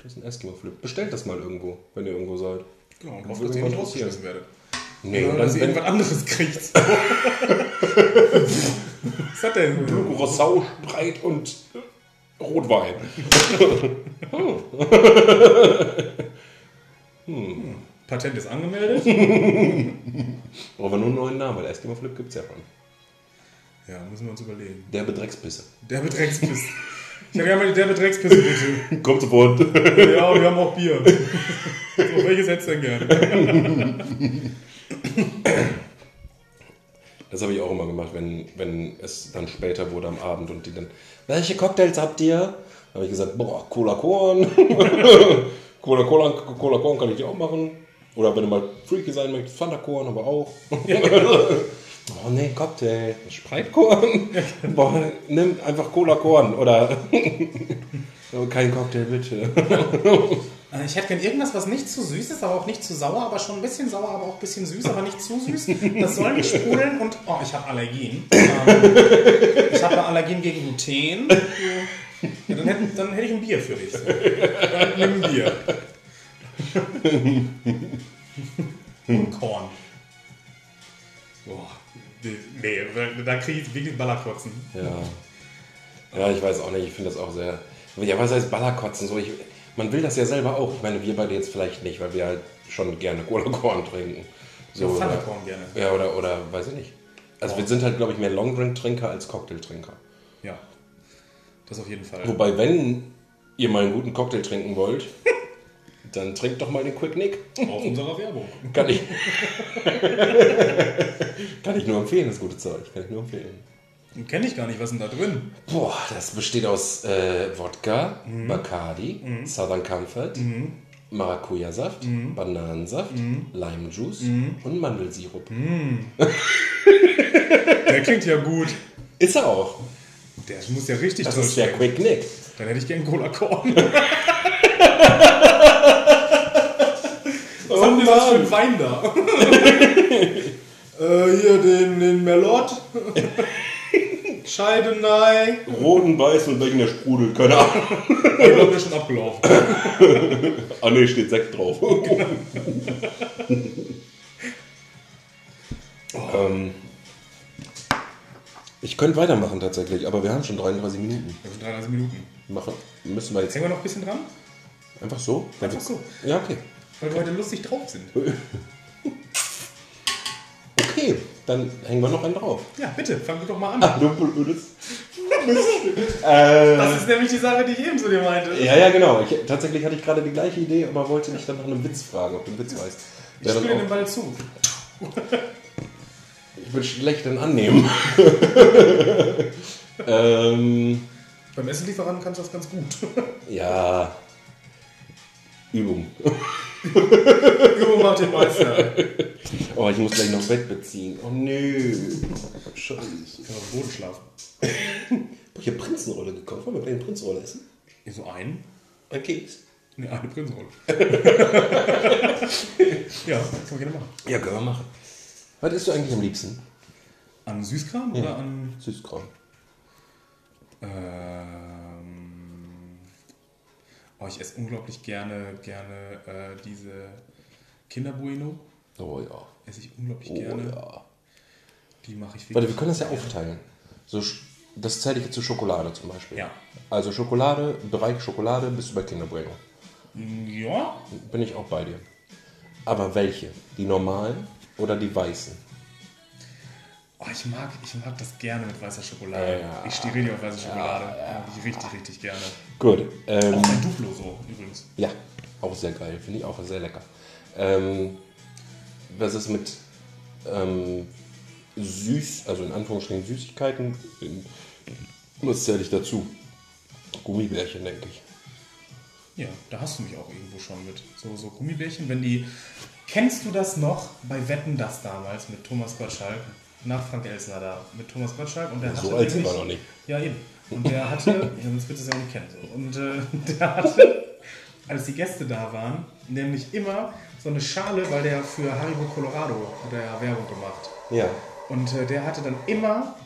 Das ist ein Eskimo-Flip. Bestellt das mal irgendwo, wenn ihr irgendwo seid. Genau, und hofft, dass ihr nicht rausgeschmissen werdet. Nee, Oder und dass ihr irgendwas anderes kriegt. Was hat denn? Curacao, Spreit und Rotwein. Patent ist angemeldet. Brauchen wir nur einen neuen Namen, weil Eskimo-Flip gibt's ja schon. Ja, müssen wir uns überlegen. Der Bedreckspisse. Der Beträgspiss. Ich hätte gerne mal die der Beträgspiss, bitte. Kommt sofort. Ja, wir haben auch Bier. So, welches hättest du denn gerne? Das habe ich auch immer gemacht, wenn, wenn es dann später wurde am Abend und die dann, welche Cocktails habt ihr? Da habe ich gesagt, boah, Cola Korn. Cola Cola, Cola Korn kann ich dir auch machen. Oder wenn du mal freaky sein möchtest, Fanta Korn aber auch. oh nee, Cocktail. Spreitkorn? Boah, nimm einfach Cola Korn oder kein Cocktail bitte. Äh, Ich hätte gern irgendwas, was nicht zu süß ist, aber auch nicht zu sauer, aber schon ein bisschen sauer, aber auch ein bisschen süß, aber nicht zu süß. Das soll nicht sprudeln und. Oh, ich habe Allergien. Ähm, ich habe Allergien gegen Gluten. Ja, dann, hätte, dann hätte ich ein Bier für dich. Dann nimm ein Bier. Und Korn. Boah, nee, da kriege ich wirklich Ballerkotzen. Ja. Ja, ich weiß auch nicht, ich finde das auch sehr. Ja, was heißt Ballerkotzen? So, ich, man will das ja selber auch. Ich meine, wir beide jetzt vielleicht nicht, weil wir halt schon gerne Cola Korn trinken. So, So, oder, gerne. ja, oder, oder weiß ich nicht. Also wir sind halt, glaube ich, mehr Longdrink-Trinker als Cocktailtrinker. Ja. Das auf jeden Fall. Wobei, wenn ihr mal einen guten Cocktail trinken wollt, dann trinkt doch mal den Quick Nick. Auf unserer Werbung. Kann ich. kann ich nur empfehlen, das gute Zeug. Kann ich nur empfehlen. Kenne ich gar nicht, was ist denn da drin? Boah, das besteht aus äh, Wodka, Bacardi, Southern Comfort, Maracuja-Saft, Bananensaft, Limejuice und Mandelsirup. Der klingt ja gut. Ist er auch. Der muss ja richtig Das ist der. Quick Nick. Dann hätte ich gern Cola Korn. Was Oh haben wir das für einen. Wein da? äh, hier den, den Merlot. Scheidenei. Roten, weiß und welchen der sprudelt, keine Ahnung. Ich glaube, der ist schon abgelaufen. Ah ne, steht Sekt drauf. ähm, ich könnte weitermachen tatsächlich, aber wir haben schon 33 Minuten. Das sind 33 Minuten. Machen, müssen wir jetzt Hängen wir noch ein bisschen dran? Einfach so? Einfach so. Ja, okay. Weil wir heute lustig drauf sind. Okay, dann hängen wir noch einen drauf. Ja, bitte, fang du doch mal an. Du blödes. äh, Das ist nämlich die Sache, die ich eben zu dir meinte. ja, ja, genau. Ich, tatsächlich hatte ich gerade die gleiche Idee, aber wollte dich dann nach einem Witz fragen, ob du einen Witz weißt. Ich dann spiele den Ball zu. Ich würde schlecht dann annehmen. ähm, Beim Essenlieferanten kannst du das ganz gut. ja. Übung. Übung macht den Meister. Oh, ich muss gleich noch Bett beziehen. Oh nö. Scheiße. Ich kann auf dem Boden schlafen. Ich habe Prinzenrolle gekauft. Wollen wir gleich eine Prinzenrolle essen? So ein? Ein Keks. Ne, eine Prinzenrolle. ja, das kann man gerne machen. Ja, können wir machen. Was isst du eigentlich am liebsten? An Süßkram oder an. Süßkram. Ähm, oh, ich esse unglaublich gerne, gerne äh, diese Kinderbueno. Oh ja. Esse ich unglaublich Oh gerne. ja. Die mache ich Warte, wir können das ja aufteilen. So, das zähle ich jetzt zu Schokolade zum Beispiel. Ja. Also Schokolade, Bereich Schokolade bist du bei Kinder Bueno. Ja, Bin ich auch bei dir. Aber welche? Die normalen oder die weißen? Oh, ich, mag, ich mag das gerne mit weißer Schokolade. Ja. Ich stehe richtig auf weiße Schokolade. Mag ich richtig, richtig gerne. Gut. Ähm, Auch mein Duplo so übrigens. ja, auch sehr geil. Finde ich auch sehr lecker. Ähm, was ist mit ähm, süß, also in Anführungsstrichen Süßigkeiten? Was zähle ich dazu? Gummibärchen, denke ich. Ja, da hast du mich auch irgendwo schon mit. So, so Gummibärchen, wenn die. Kennst du das noch bei Wetten das damals mit Thomas Gottschalk? Nach Frank Elsner da, mit Thomas Gottschalk. Und der So hatte alt sind wir noch nicht. Ja, eben. Und der hatte, ja, sonst wird es ja nicht kennen. So. Und äh, der hatte, als die Gäste da waren, nämlich immer so eine Schale, weil der für Haribo Colorado hat er ja Werbung gemacht. Ja. Und äh, der hatte dann immer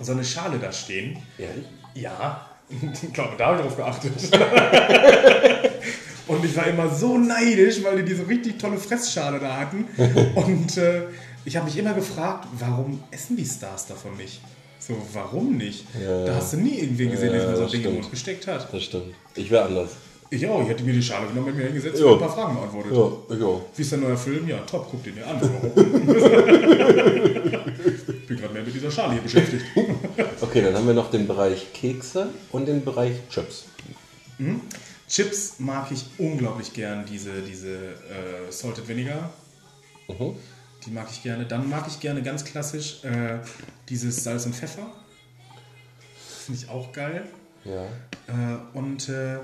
so eine Schale da stehen. Ehrlich? Ja, ich glaube, da habe ich drauf geachtet. Und ich war immer so neidisch, weil die diese richtig tolle Fressschale da hatten. Und äh, ich habe mich immer gefragt, warum essen die Stars davon nicht? So, warum nicht? Ja, da hast du nie irgendwen gesehen, der Ja, so ein Ding im stimmt. Mund gesteckt hat. Das stimmt. Ich wäre anders. Ich auch, ich hätte mir die Schale genommen, hätte mir hingesetzt Ja. und ein paar Fragen beantwortet. Ja, ich auch. Wie ist der neue Film? Ja, top, guck den dir an. ich bin gerade mehr mit dieser Schale hier beschäftigt. Okay, dann haben wir noch den Bereich Kekse und den Bereich Chips. Chips mag ich unglaublich gern, diese, diese äh, Salted Vinegar. Mhm. Die mag ich gerne. Dann mag ich gerne ganz klassisch äh, dieses Salz und Pfeffer. Finde ich auch geil. Ja. Äh, und äh,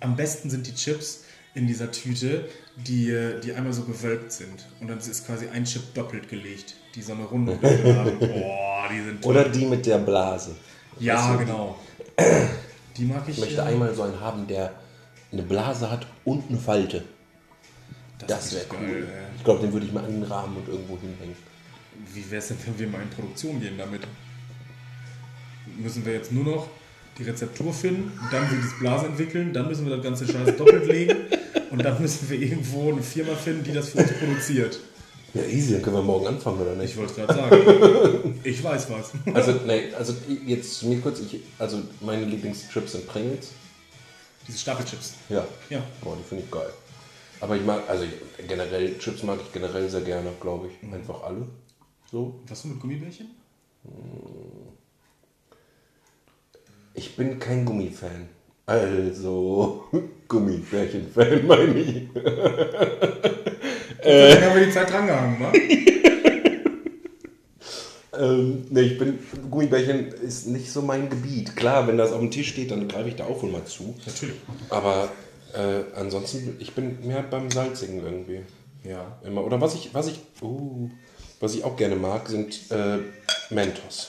am besten sind die Chips in dieser Tüte, die, äh, die einmal so gewölbt sind. Und dann ist quasi ein Chip doppelt gelegt, die so eine Runde haben. Boah, die sind toll. Oder die mit der Blase. Ja, du, genau. Die mag ich. Ich möchte äh, einmal so einen haben, der eine Blase hat und eine Falte. Das Das wäre geil, cool. äh. Ich glaube, den würde ich mal an den Rahmen und irgendwo hinhängen. Wie wäre es denn, wenn wir mal in Produktion gehen damit? Müssen wir jetzt nur noch die Rezeptur finden, dann will das Blase entwickeln, dann müssen wir das ganze Scheiß doppelt legen und dann müssen wir irgendwo eine Firma finden, die das für uns produziert. Ja, easy, dann können wir morgen anfangen, oder Ich nicht? wollte es gerade sagen. Ich weiß was. Also, nee, also jetzt zu mir kurz, ich, also meine Lieblingschips sind Pringles. Diese Stapelchips. Ja. Ja. Boah, die finde ich geil. Aber ich mag, also ich, generell, Chips mag ich generell sehr gerne, glaube Mhm. ich. Einfach alle. So. Was du mit Gummibärchen? Ich bin kein Gummifan. Also, Gummibärchen-Fan meine ich. Dann haben wir die Zeit drangehangen, wa? Ähm, nee, ich bin, Gummibärchen ist nicht so mein Gebiet. Klar, wenn das auf dem Tisch steht, dann greife ich da auch wohl mal zu. Natürlich. Aber äh, ansonsten, ich bin mehr beim Salzigen irgendwie. Ja. Immer. Oder was ich, was ich, uh, was ich auch gerne mag, sind äh, Mentos.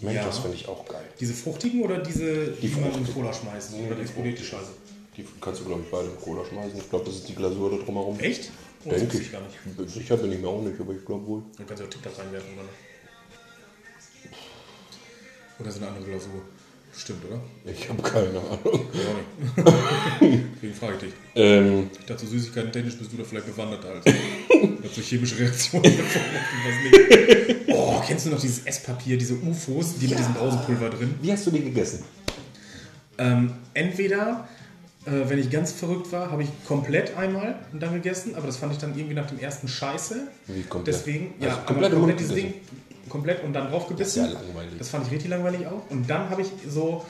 Mentos Ja. finde ich auch geil. Diese fruchtigen oder diese, die, man in. Cola schmeißen? Nee, oder die die explodiert die Scheiße? Die kannst du, glaube ich, beide in Cola schmeißen. Ich glaube, das ist die Glasur da drumherum. Echt? Oh, Denke ich. ich gar nicht. Sicher bin ich mir auch nicht, aber ich glaube wohl. Dann kannst du auch TikTok reinwerfen, oder? Oder so eine andere Glasur. Stimmt, oder? Ich habe keine Ahnung. Nicht. Deswegen frage ich dich. Ähm, Ich dachte, Süßigkeiten technisch bist du da vielleicht bewanderter als ich. Hat so chemische Reaktionen was nicht. Oh, kennst du noch dieses Esspapier, diese UFOs, die mit diesem Brausenpulver drin? wie hast du die gegessen? Ähm, entweder, äh, wenn ich ganz verrückt war, habe ich komplett einmal und dann gegessen, aber das fand ich dann irgendwie nach dem ersten Scheiße. Wie komplett? Deswegen, Also ja, komplett komplett dieses Ding, komplett und dann drauf gebissen. Das ja langweilig. Das fand ich richtig langweilig auch. Und dann habe ich so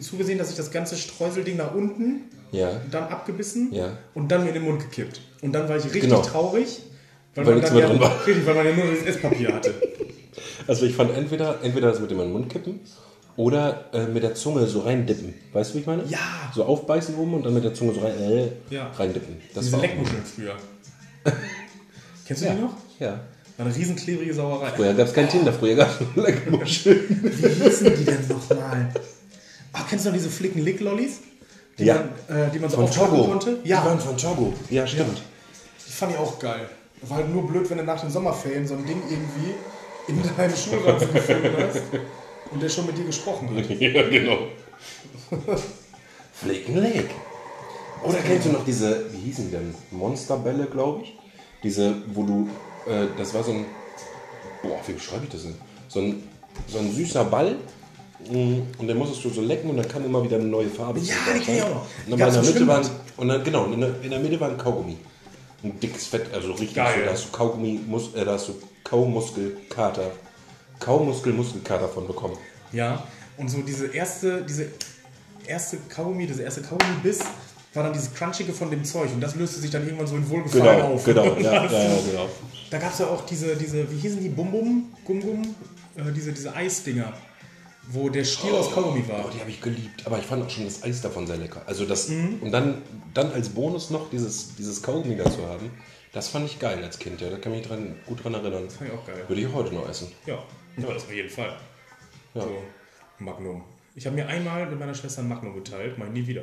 zugesehen, dass ich das ganze Streuselding nach unten Ja. dann abgebissen Ja. und dann mir in den Mund gekippt. Und dann war ich richtig Genau. traurig, weil, Weil man dann ja, drin war. Richtig, weil man ja nur das Esspapier hatte. Also ich fand entweder, entweder das mit dem in den Mund kippen oder äh, mit der Zunge so reindippen. Weißt du, wie ich meine? Ja. So aufbeißen oben und dann mit der Zunge so rein, äh, Ja. reindippen. Das Diese war Leckmuscheln früher. Kennst du Ja. die noch? Ja. War eine riesen klebrige Sauerei. Früher gab es kein Tinder, früher gab es Leckmuscheln. Wie hießen die denn nochmal? Ach, kennst du noch diese Flicken-Lick-Lollis? Die, Ja. man, äh, die man so Von Togo. konnte? Die waren Ja, von Togo. Ja, stimmt. die fand ich auch geil. War halt nur blöd, wenn du nach den Sommerferien so ein Ding irgendwie in deinem Schulranzen gefunden hast und der schon mit dir gesprochen hat. Ja, genau. Flickenleg. Oder kennst du noch diese, wie hießen die denn? Monsterbälle, glaube ich. Diese, wo du, äh, das war so ein, boah, wie beschreibe ich das denn? So ein, so ein süßer Ball. mm, Und den musstest du so lecken und dann kam immer wieder eine neue Farbe. Ja, die kenn ich auch noch. Und dann war in der im Mitte war, Schwimmbad. und dann, genau, in der, in der Mitte war ein Kaugummi. Ein dickes Fett, also richtig Geil. so, da hast du Kaugummi, Mus, äh, da hast du Kaumuskelkater, Kaumuskel-Muskelkater von bekommen. Ja, und so diese erste, diese erste Kaugummi, diese erste Kaugummi-Biss war dann dieses Crunchige von dem Zeug und das löste sich dann irgendwann so in Wohlgefallen Genau, auf. genau, ja, ja, genau. Da gab es ja auch diese, diese, wie hießen die, Bum Bum, Gum Gum, äh, diese, diese Eisdinger, wo der Stiel aus Kaugummi war. Oh, die habe ich geliebt. Aber ich fand auch schon das Eis davon sehr lecker. Also das, und dann, dann als Bonus noch dieses, dieses Kaugummi dazu haben, das fand ich geil als Kind. Ja, da kann ich mich dran, gut dran erinnern. Das fand ich auch geil. Würde ich heute noch essen. Ja, ja das auf jeden Fall. Ja. So, Magnum. Ich habe mir einmal mit meiner Schwester ein Magnum geteilt, mal nie wieder.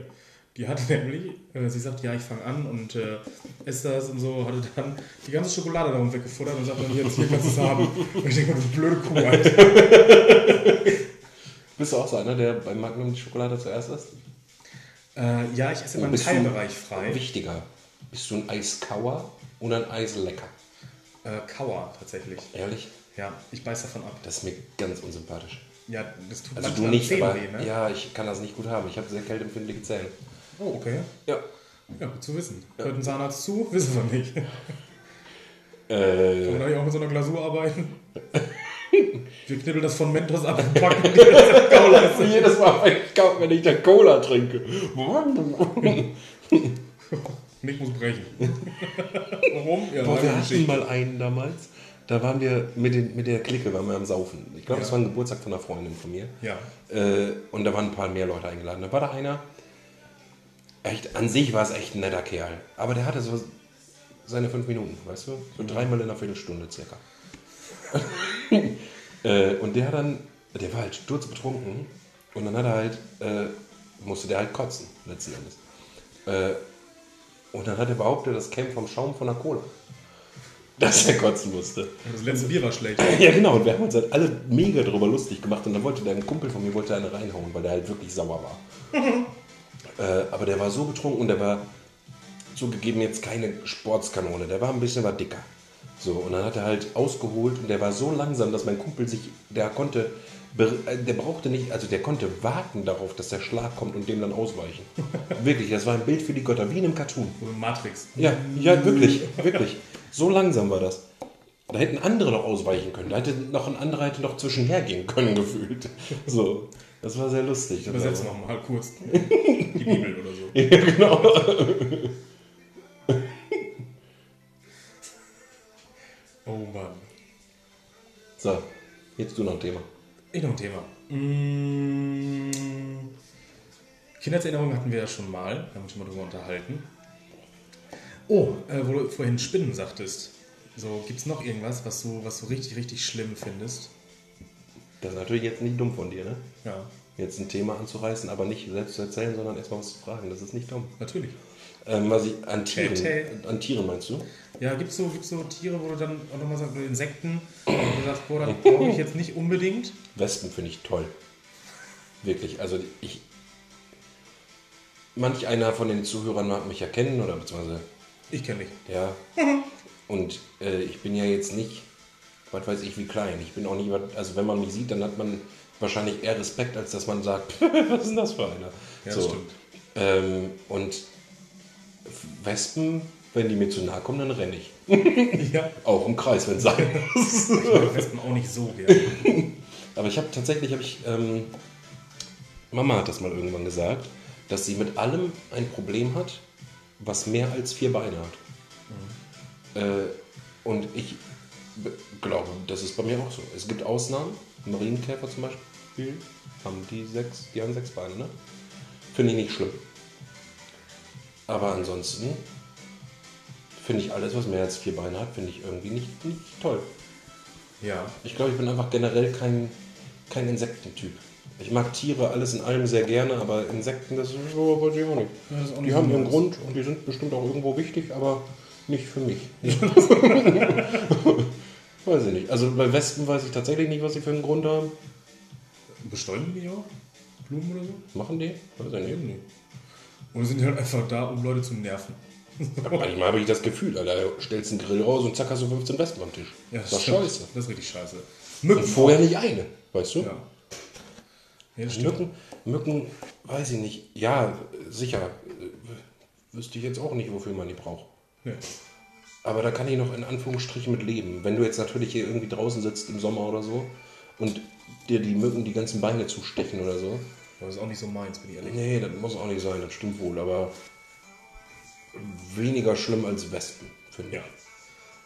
Die hatte nämlich, äh, sie sagt, ja, ich fange an und äh, esse das und so, hatte dann die ganze Schokolade darum weggefuttert und sagt dann, jetzt hier kannst du es haben. Und ich denke, du blöde Kuh, Alter. Bist du auch so einer, der beim Magnum die Schokolade zuerst isst? Äh, ja, ich esse immer einen Teilbereich frei. Wichtiger. Bist du ein Eiskauer oder ein Eislecker? Äh, Kauer tatsächlich. Ehrlich? Ja, ich beiß davon ab. Das ist mir ganz unsympathisch. Ja, das tut Also du nicht, aber weh, ne? ja, ich kann das nicht gut haben. Ich habe sehr kälteempfindliche Zähne. Oh, okay. Ja. Ja, gut zu wissen. Hört ein Zahnarzt zu? Wissen wir nicht. Kann Äh, man da nicht auch mit so einer Glasur arbeiten? Wir knibbeln das von Mentos ab und packen die Gauleiste. jedes Mal, wenn ich, da Cola trinke. Nick muss brechen. Warum? Ja, Boah, wir hatten mal einen damals. Da waren wir mit, den, mit der Clique waren wir am Saufen. Ich glaube, Ja. das war ein Geburtstag von einer Freundin von mir. Ja. Äh, und da waren ein paar mehr Leute eingeladen. Da war da einer, echt, an sich war es echt ein netter Kerl. Aber der hatte so seine fünf Minuten, weißt du? So dreimal in einer Viertelstunde circa. äh, und der hat dann, der war halt sturzbetrunken. Und dann hat er halt, äh, musste der halt kotzen, letzten Endes. Äh, und dann hat er behauptet, das käme vom Schaum von der Cola. Dass er kotzen musste. Das letzte Bier war schlecht. Ja, genau. Und wir haben uns halt alle mega drüber lustig gemacht. Und dann wollte der ein Kumpel von mir wollte eine reinhauen, weil der halt wirklich sauer war. Äh, aber der war so betrunken und der war zugegeben jetzt keine Sportskanone. Der war ein bisschen war dicker. So, und dann hat er halt ausgeholt und der war so langsam, dass mein Kumpel sich, der konnte, äh, der brauchte nicht, also der konnte warten darauf, dass der Schlag kommt und dem dann ausweichen. wirklich, das war ein Bild für die Götter, wie in einem Cartoon. Matrix. Ja, ja, wirklich, wirklich. So langsam war das. Da hätten andere noch ausweichen können. Da hätte noch ein anderer hätte noch zwischenher gehen können, gefühlt. So, das war sehr lustig. War- nochmal kurz. Die Bibel oder so. Ja, genau. Oh Mann. So, jetzt du noch ein Thema. Ich noch ein Thema. Mm, Kindheitserinnerungen hatten wir ja schon mal. Haben wir uns schon mal drüber unterhalten. Oh, äh, wo du vorhin Spinnen sagtest. So, gibt es noch irgendwas, was du, was du richtig, richtig schlimm findest? Das ist natürlich jetzt nicht dumm von dir, ne? Ja, Jetzt ein Thema anzureißen, aber nicht selbst zu erzählen, sondern erstmal was zu fragen. Das ist nicht dumm. natürlich. Ähm, was ich an Tieren, Tell, an Tieren meinst du? Ja, gibt es so, gibt's so Tiere, wo du dann auch nochmal sagst, oder Insekten, wo du sagst, boah, das brauche ich jetzt nicht unbedingt. Wespen finde ich toll. Wirklich. Also ich. Manch einer von den Zuhörern mag mich ja kennen oder beziehungsweise Ich kenne dich. ja. Und äh, ich bin ja jetzt nicht, was weiß ich, wie klein. Ich bin auch nicht, also wenn man mich sieht, dann hat man wahrscheinlich eher Respekt, als dass man sagt, was ist denn das für einer? Ja, das stimmt. Ähm, und Wespen, wenn die mir zu nahe kommen, dann renne ich. Ja. Auch im Kreis, wenn es sein muss. Ich mag Wespen auch nicht so gerne. Aber ich habe tatsächlich, habe ich, ähm, Mama hat das mal irgendwann gesagt, dass sie mit allem ein Problem hat, was mehr als vier Beine hat. Äh, und ich glaube, das ist bei mir auch so. Es gibt Ausnahmen, Marienkäfer zum Beispiel, haben die sechs, die haben sechs Beine, ne? Finde ich nicht schlimm. Aber ansonsten finde ich alles, was mehr als vier Beine hat, finde ich irgendwie nicht, nicht toll. Ja. Ich glaube, ich bin einfach generell kein, kein Insektentyp. Ich mag Tiere alles in allem sehr gerne, aber Insekten, das weiß ich auch nicht. Ja, auch nicht die haben ihren. Grund und die sind bestimmt auch irgendwo wichtig, aber nicht für mich. weiß ich nicht. Also bei Wespen weiß ich tatsächlich nicht, was sie für einen Grund haben. Bestäuben die auch? Blumen oder so? Machen die? Weiß ich nicht. Und sind halt einfach da, um Leute zu nerven. Manchmal habe ich das Gefühl, Alter, stellst einen Grill raus und zack, hast du 15 Wespen am Tisch. das ist stimmt. scheiße. Das ist richtig scheiße. Und Mücken. vorher nicht eine, weißt du? Ja. ja das. Mücken, Mücken, weiß ich nicht. Ja, sicher. äh, Wüsste ich jetzt auch nicht, wofür man die braucht. Nee. Aber da kann ich noch in Anführungsstrichen mit leben. Wenn du jetzt natürlich hier irgendwie draußen sitzt im Sommer oder so und dir die Mücken die ganzen Beine zustechen oder so. Das ist auch nicht so meins, bin ich ehrlich. Nee, das muss auch nicht sein, das stimmt wohl. Aber weniger schlimm als Wespen, finde ich. Ja,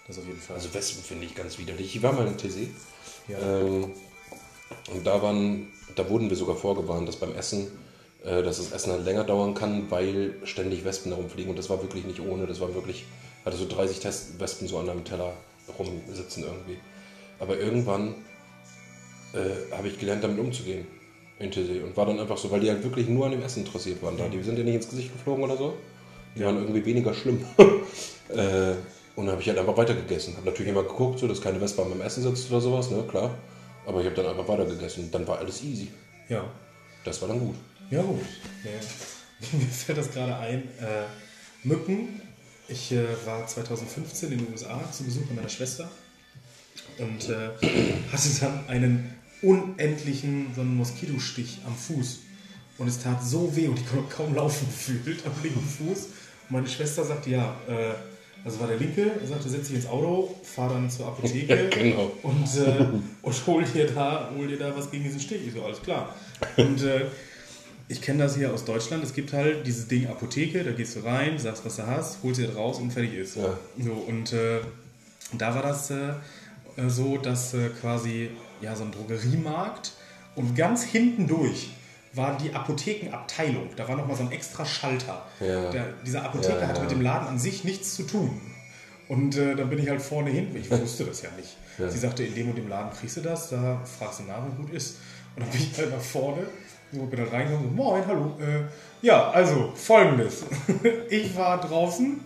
das auf jeden Fall. Also Wespen finde ich ganz widerlich. Ich war mal in TC. Ja. Ähm, und da waren, da wurden wir sogar vorgewarnt, dass beim Essen, äh, dass das Essen halt länger dauern kann, weil ständig Wespen herumfliegen. Und das war wirklich nicht ohne. Das war wirklich, hatte so 30 Test Wespen so an einem Teller rumsitzen irgendwie. Aber irgendwann äh, habe ich gelernt, damit umzugehen. Und war dann einfach so, weil die halt wirklich nur an dem Essen interessiert waren. Da. Die sind ja nicht ins Gesicht geflogen oder so. Die waren irgendwie weniger schlimm. äh, und dann habe ich halt einfach weitergegessen. Habe natürlich immer geguckt, so, dass keine Wespe meinem Essen sitzt oder sowas, ne, klar. Aber ich habe dann einfach weitergegessen. Dann war alles easy. ja. Das war dann gut. Ja, gut. Ja. Mir fällt das gerade ein. Äh, Mücken. Ich äh, war 2015 in den USA zu Besuch bei meiner Schwester und äh, hatte dann einen unendlichen so einen Moskitostich am Fuß. Und es tat so weh und ich konnte kaum laufen gefühlt am linken Fuß. Und meine Schwester sagte, ja, äh, also war der linke, er sagte, setz dich ins Auto, fahr dann zur Apotheke Genau. und, äh, und hol, dir da, hol dir da was gegen diesen Stich. Ich so, alles klar. Und äh, ich kenne das hier aus Deutschland. Es gibt halt dieses Ding Apotheke, da gehst du rein, sagst, was du hast, holst dir das raus und fertig ist. Ja. So, und äh, da war das äh, so, dass äh, quasi ja, so ein Drogeriemarkt und ganz hinten durch war die Apothekenabteilung. Da war nochmal so ein extra Schalter. Ja. Der, dieser Apotheker Ja, hatte mit dem Laden an sich nichts zu tun. Und äh, dann bin ich halt vorne hin, ich wusste das ja nicht. Sie sagte, in dem und dem Laden kriegst du das, da fragst du nach, wie gut ist. Und dann bin ich halt nach vorne, so bin dann reingekommen, so, moin, hallo. Äh, ja, also folgendes. ich war draußen,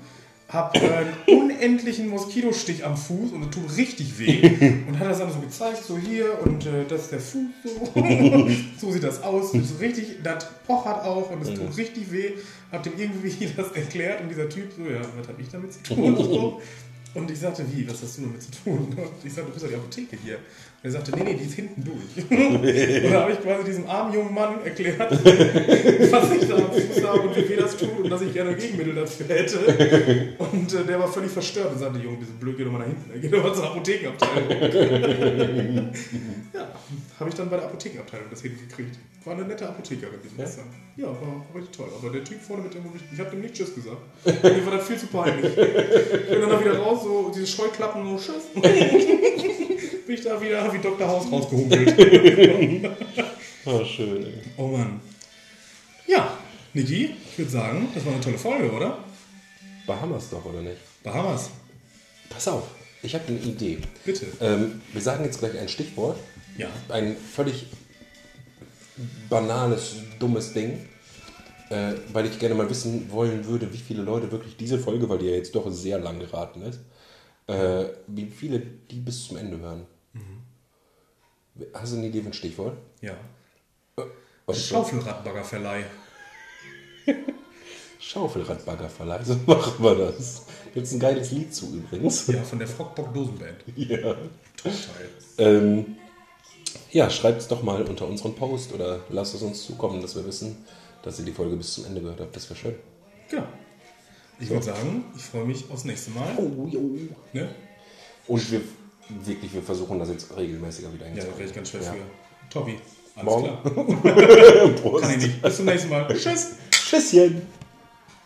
habe einen unendlichen Moskitostich am Fuß und es tut richtig weh. Und hat das dann so gezeigt, so hier und äh, das ist der Fuß so. so sieht das aus. Und so richtig, das pochert auch und es tut richtig weh. Hab dem irgendwie das erklärt und dieser Typ so, ja, was habe ich damit zu tun? Und, so. und ich sagte, wie, was hast du damit zu tun? Und ich sagte, du bist doch die Apotheke hier. Er sagte, nee, nee, die ist hinten durch. und da habe ich quasi diesem armen jungen Mann erklärt, was ich da am Fuß habe und wie weh das tut und dass ich gerne Gegenmittel dafür hätte. Und äh, der war völlig verstört und sagte, Junge, du blöd, geh doch mal nach hinten. Geh doch mal zur Apothekenabteilung. ja, habe ich dann bei der Apothekenabteilung das hingekriegt. War eine nette Apothekerin, die Schwester. Ja, war, war richtig toll. Aber der Typ vorne mit dem, ich, ich habe dem nicht Tschüss gesagt. Mir war das viel zu peinlich. Ich bin dann da wieder raus, so diese Scheuklappen, so Tschüss. Bin ich da wieder wie Dr. Haus rausgehumpelt. Ah, schön, ey. Oh Mann. Ja, Niki, ich würde sagen, das war eine tolle Folge, oder? Bahamas doch, oder nicht? Bahamas, Pass auf, ich habe eine Idee. bitte. Ähm, wir sagen jetzt gleich ein Stichwort. Ja. Ein völlig banales, dummes Ding. Äh, weil ich gerne mal wissen wollen würde, wie viele Leute wirklich diese Folge, weil die ja jetzt doch sehr lang geraten ist, äh, wie viele die bis zum Ende hören. Hast du eine Idee für ein Stichwort? Ja. Was ist das? Schaufelradbaggerverleih. Schaufelradbaggerverleih, so machen wir das. Gibt es ein geiles Lied zu übrigens. Ja, von der Frockbock Dosenband. Ja. Top-Teil. Ähm, ja, schreibt es doch mal unter unseren Post oder lasst es uns zukommen, dass wir wissen, dass ihr die Folge bis zum Ende gehört habt. Das wäre schön. Genau. Ich würde sagen, ich freue mich aufs nächste Mal. Oh, jo. Ne? Und wir wirklich, wir versuchen das jetzt regelmäßiger wieder Ja, da wäre ich ganz schwer Ja. für. Tobi, alles Morgen. klar. Kann ich nicht. Bis zum nächsten Mal. Tschüss. Tschüsschen.